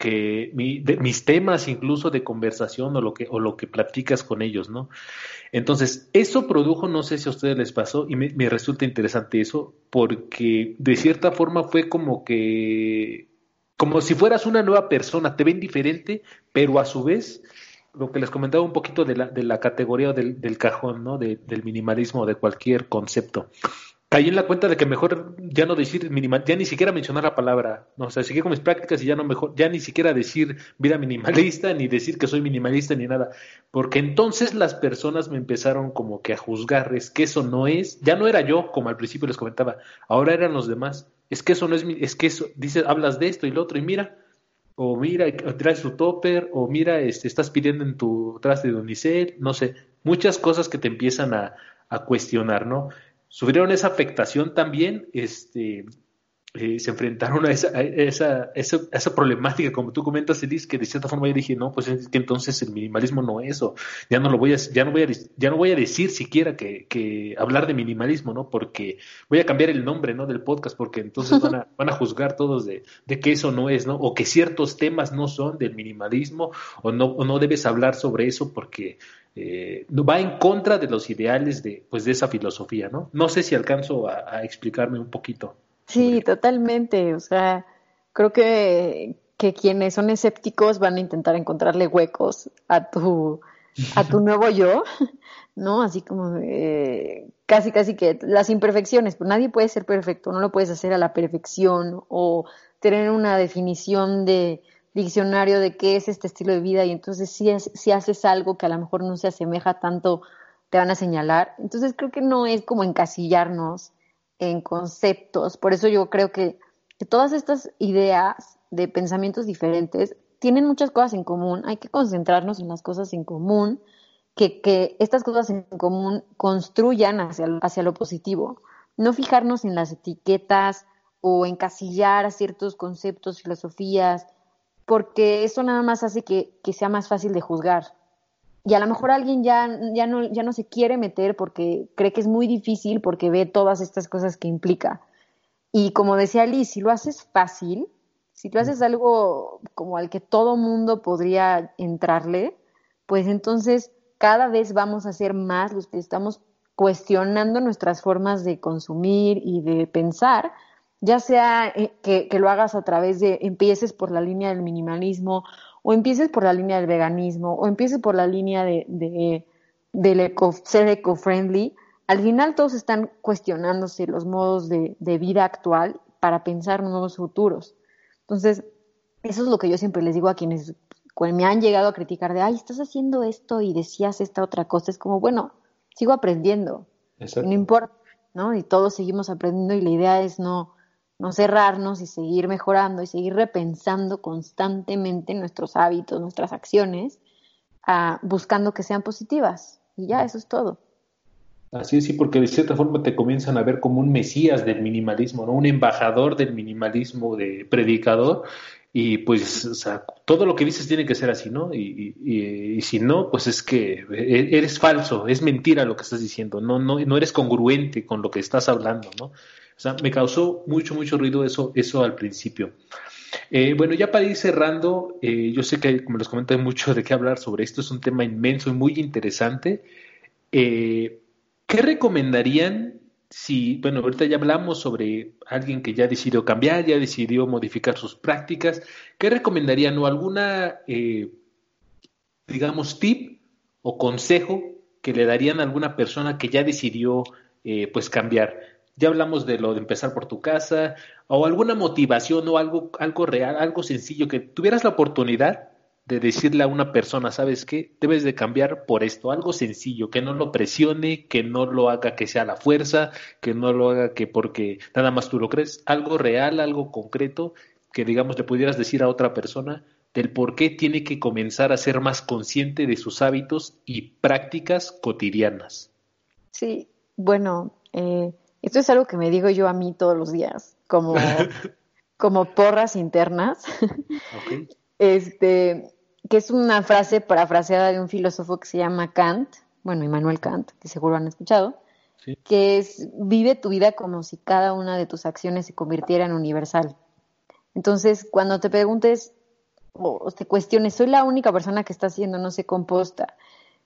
que mis temas incluso de conversación o lo que o lo que platicas con ellos, ¿no? Entonces, eso produjo, no sé si a ustedes les pasó, y me, resulta interesante eso, porque de cierta forma fue como que, como si fueras una nueva persona, te ven diferente, pero a su vez, lo que les comentaba un poquito de la, de la categoría del, del cajón, ¿no? del minimalismo, de cualquier concepto caí en la cuenta de que mejor ya no decir ya ni siquiera mencionar la palabra, no, o sea, seguir con mis prácticas y ya no mejor, ya ni siquiera decir vida minimalista, ni decir que soy minimalista, ni nada, porque entonces las personas me empezaron como que a juzgar, es que eso no es, ya no era yo, como al principio les comentaba, ahora eran los demás, es que eso no es, es que eso, dices, hablas de esto y lo otro, y mira, o mira, traes tu topper, o mira, este, estás pidiendo en tu traste de unicel, no sé, muchas cosas que te empiezan a, a cuestionar, ¿no? Sufrieron esa afectación también, este, eh, se enfrentaron a esa, esa, esa, problemática, como tú comentas, Elis, que de cierta forma yo dije, no, pues es que entonces el minimalismo no es eso, ya no lo voy a, ya no voy a, ya no voy a decir siquiera que, que hablar de minimalismo, ¿no? Porque voy a cambiar el nombre, ¿no? Del podcast, porque entonces van a, [laughs] van a juzgar todos de, de que eso no es, ¿no? O que ciertos temas no son del minimalismo, o no, o no debes hablar sobre eso porque eh, va en contra de los ideales de, pues, de esa filosofía, ¿no? No sé si alcanzo a, explicarme un poquito. Sí, totalmente. O sea, creo que, que quienes son escépticos van a intentar encontrarle huecos a tu, a tu [laughs] nuevo yo, ¿no? Así como casi, casi que las imperfecciones, pues nadie puede ser perfecto, no lo puedes hacer a la perfección o tener una definición de, diccionario de qué es este estilo de vida y entonces si, si haces algo que a lo mejor no se asemeja tanto, te van a señalar. Entonces creo que no es como encasillarnos en conceptos. Por eso yo creo que, que todas estas ideas de pensamientos diferentes tienen muchas cosas en común. Hay que concentrarnos en las cosas en común, que, que estas cosas en común construyan hacia, hacia lo positivo. No fijarnos en las etiquetas o encasillar ciertos conceptos, filosofías, porque eso nada más hace que, sea más fácil de juzgar. Y a lo mejor alguien ya, ya, no, ya no se quiere meter porque cree que es muy difícil porque ve todas estas cosas que implica. Y como decía Liz, si lo haces fácil, si tú haces algo como al que todo mundo podría entrarle, pues entonces cada vez vamos a ser más los que estamos cuestionando nuestras formas de consumir y de pensar, ya sea eh, que, lo hagas a través de, empieces por la línea del minimalismo, o empieces por la línea del veganismo, o empieces por la línea de, de del eco, ser eco-friendly, al final todos están cuestionándose los modos de, de, vida actual para pensar nuevos futuros. Entonces, eso es lo que yo siempre les digo a quienes me han llegado a criticar de, ay, estás haciendo esto y decías esta otra cosa. Es como, bueno, sigo aprendiendo. No importa, ¿no? Y todos seguimos aprendiendo y la idea es no, no cerrarnos y seguir mejorando y seguir repensando constantemente nuestros hábitos, nuestras acciones, ah, buscando que sean positivas. Y ya, eso es todo. Así es, sí, porque de cierta forma te comienzan a ver como un mesías del minimalismo, ¿no? Un embajador del minimalismo, de predicador, y pues, todo lo que dices tiene que ser así, ¿no? Y, y, si no, pues es que e, eres falso, es mentira lo que estás diciendo, no, no, no eres congruente con lo que estás hablando, ¿no? Sea, me causó mucho, mucho ruido eso, eso al principio. Eh, bueno, ya para ir cerrando, eh, yo sé que, como les comenté, mucho de qué hablar sobre esto, es un tema inmenso y muy interesante. Eh, ¿Qué recomendarían si, bueno, ahorita ya hablamos sobre alguien que ya decidió cambiar, ya decidió modificar sus prácticas, ¿qué recomendarían o alguna, digamos, tip o consejo que le darían a alguna persona que ya decidió, pues, cambiar? Ya hablamos de lo de empezar por tu casa o alguna motivación o algo, algo real, algo sencillo, que tuvieras la oportunidad de decirle a una persona, ¿sabes qué? Debes de cambiar por esto, algo sencillo, que no lo presione, que no lo haga que sea la fuerza, que no lo haga que porque nada más tú lo crees, algo real, algo concreto, que digamos le pudieras decir a otra persona del por qué tiene que comenzar a ser más consciente de sus hábitos y prácticas cotidianas. Sí, bueno, eh, esto es algo que me digo yo a mí todos los días, como, [laughs] como porras internas. Este, que es una frase parafraseada de un filósofo que se llama Kant, bueno, Immanuel Kant, que seguro han escuchado, que es vive tu vida como si cada una de tus acciones se convirtiera en universal. Entonces, cuando te preguntes o te cuestiones, soy la única persona que está haciendo, no se composta,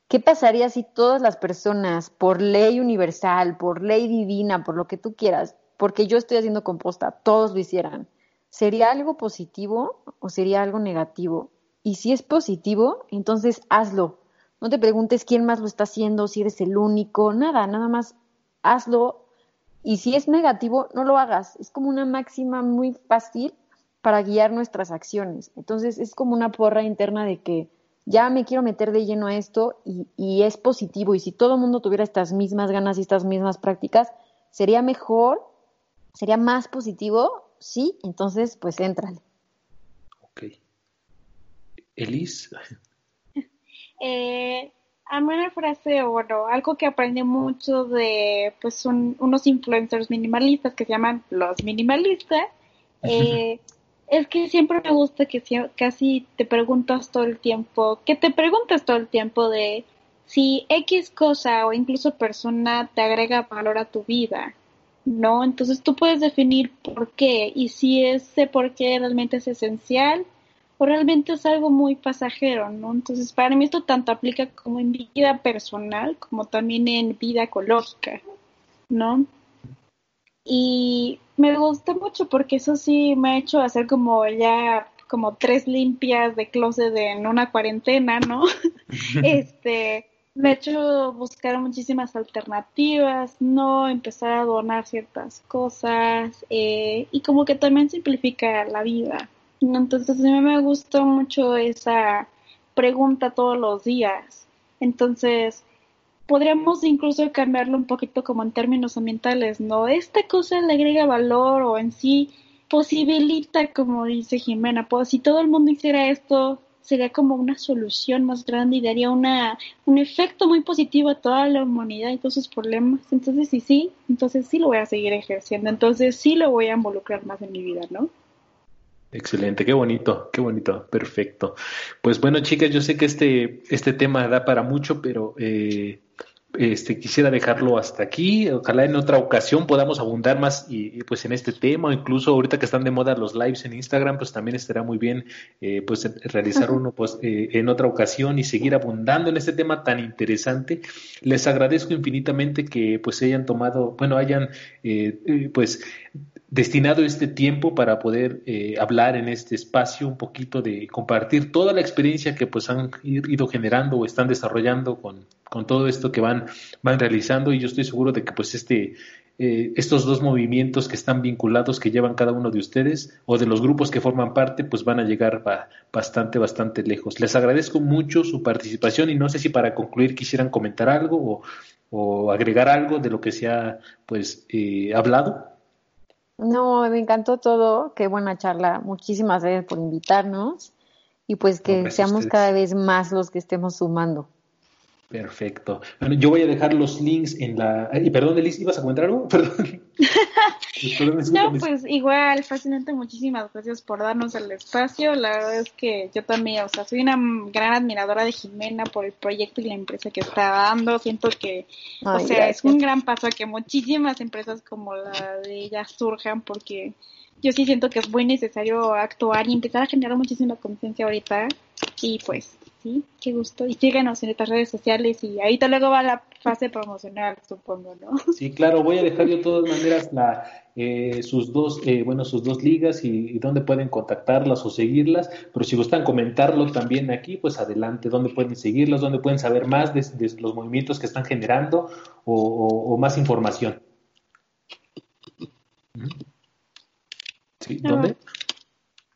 ¿Qué pasaría si todas las personas, por ley universal, por ley divina, por lo que tú quieras, porque yo estoy haciendo composta, todos lo hicieran? ¿Sería algo positivo o sería algo negativo? Y si es positivo, entonces hazlo. No te preguntes quién más lo está haciendo, si eres el único, nada, nada más hazlo. Y si es negativo, no lo hagas. Es como una máxima muy fácil para guiar nuestras acciones. Entonces es como una porra interna de que ya me quiero meter de lleno a esto y, es positivo. Y si todo el mundo tuviera estas mismas ganas y estas mismas prácticas, sería mejor, sería más positivo, sí, entonces pues éntrale. Ok. Elis. [laughs] Eh, a mí una frase, bueno, algo que aprendí mucho de pues unos influencers minimalistas que se llaman los minimalistas. [laughs] Eh, es que siempre me gusta que casi te preguntas todo el tiempo, que te preguntas todo el tiempo de si X cosa o incluso persona te agrega valor a tu vida, ¿no? Entonces tú puedes definir por qué y si ese por qué realmente es esencial o realmente es algo muy pasajero, ¿no? Entonces para mí esto tanto aplica como en vida personal como también en vida ecológica, ¿no? Y me gusta mucho porque eso sí me ha hecho hacer como ya como tres limpias de closet en una cuarentena, ¿no? [laughs] este, me ha hecho buscar muchísimas alternativas, ¿no? Empezar a donar ciertas cosas eh, y como que también simplifica la vida. Entonces a mí me gusta mucho esa pregunta todos los días. Entonces, podríamos incluso cambiarlo un poquito como en términos ambientales, ¿no? Esta cosa le agrega valor o en sí posibilita, como dice Jimena, pues si todo el mundo hiciera esto, sería como una solución más grande y daría una, un efecto muy positivo a toda la humanidad y todos sus problemas. Entonces, sí, sí, entonces sí lo voy a seguir ejerciendo, entonces sí lo voy a involucrar más en mi vida, ¿no? Excelente, qué bonito, qué bonito, perfecto. Pues bueno, chicas, yo sé que este, este tema da para mucho, pero eh, este, quisiera dejarlo hasta aquí. Ojalá en otra ocasión podamos abundar más y, pues en este tema, incluso ahorita que están de moda los lives en Instagram, pues también estará muy bien eh, pues realizar uno pues eh, en otra ocasión y seguir abundando en este tema tan interesante. Les agradezco infinitamente que pues hayan tomado, bueno, hayan eh, pues destinado este tiempo para poder eh, hablar en este espacio un poquito de compartir toda la experiencia que pues han ido generando o están desarrollando con, con todo esto que van, van realizando. Y yo estoy seguro de que pues este eh, estos dos movimientos que están vinculados que llevan cada uno de ustedes o de los grupos que forman parte pues van a llegar bastante bastante lejos. Les agradezco mucho su participación y no sé si para concluir quisieran comentar algo o, o agregar algo de lo que se ha pues eh, hablado no, me encantó todo. Qué buena charla. Muchísimas gracias por invitarnos y pues que seamos cada vez más los que estemos sumando. Perfecto. Bueno, yo voy a dejar los links en la... Y perdón, Elise, ¿ibas a comentar algo? [laughs] Perdón. [laughs] no, pues igual, fascinante. Muchísimas gracias por darnos el espacio. La verdad es que yo también, o sea, soy una gran admiradora de Jimena por el proyecto y la empresa que está dando. Siento que, o sea, es un gran paso a que muchísimas empresas como la de ella surjan porque yo sí siento que es muy necesario actuar y empezar a generar muchísima conciencia ahorita. Y pues, sí, qué gusto. Y síguenos en estas redes sociales y ahorita luego va la fase promocional, supongo, ¿no? [laughs] Sí, claro, voy a dejar yo de todas maneras la, eh, sus dos, eh, bueno, sus dos ligas y, dónde pueden contactarlas o seguirlas, pero si gustan comentarlo también aquí, pues adelante, dónde pueden seguirlas, dónde pueden saber más de, los movimientos que están generando o más información. ¿dónde?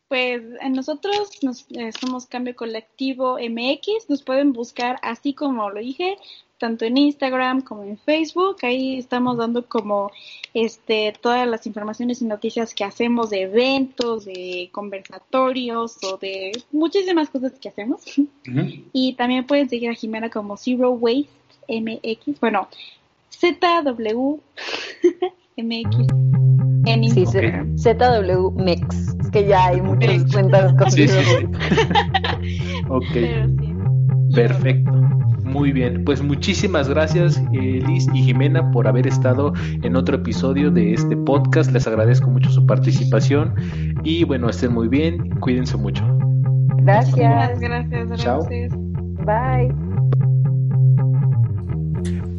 Pues en nosotros nos, eh, somos Cambio Colectivo MX, nos pueden buscar así como lo dije, tanto en Instagram como en Facebook, ahí estamos dando como este todas las informaciones y noticias que hacemos de eventos, de conversatorios o de muchísimas cosas que hacemos. Y también pueden seguir a Jimena como Zero Waste MX, bueno, ZW [laughs] MX en Instagram. Sí, ZWMEX. Es que ya hay muchas cuentas con sí, [laughs] ok. Perfecto. Muy bien, pues muchísimas gracias eh, Liz y Jimena por haber estado en otro episodio de este podcast. Les agradezco mucho su participación y bueno, estén muy bien, cuídense mucho. Gracias. Gracias, gracias. Chao. Bye.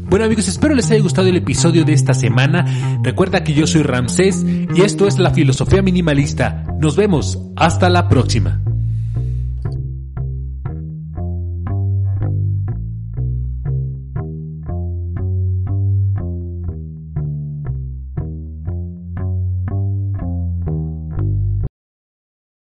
Bueno amigos, espero les haya gustado el episodio de esta semana. Recuerda que yo soy Ramsés y esto es la filosofía minimalista. Nos vemos. Hasta la próxima.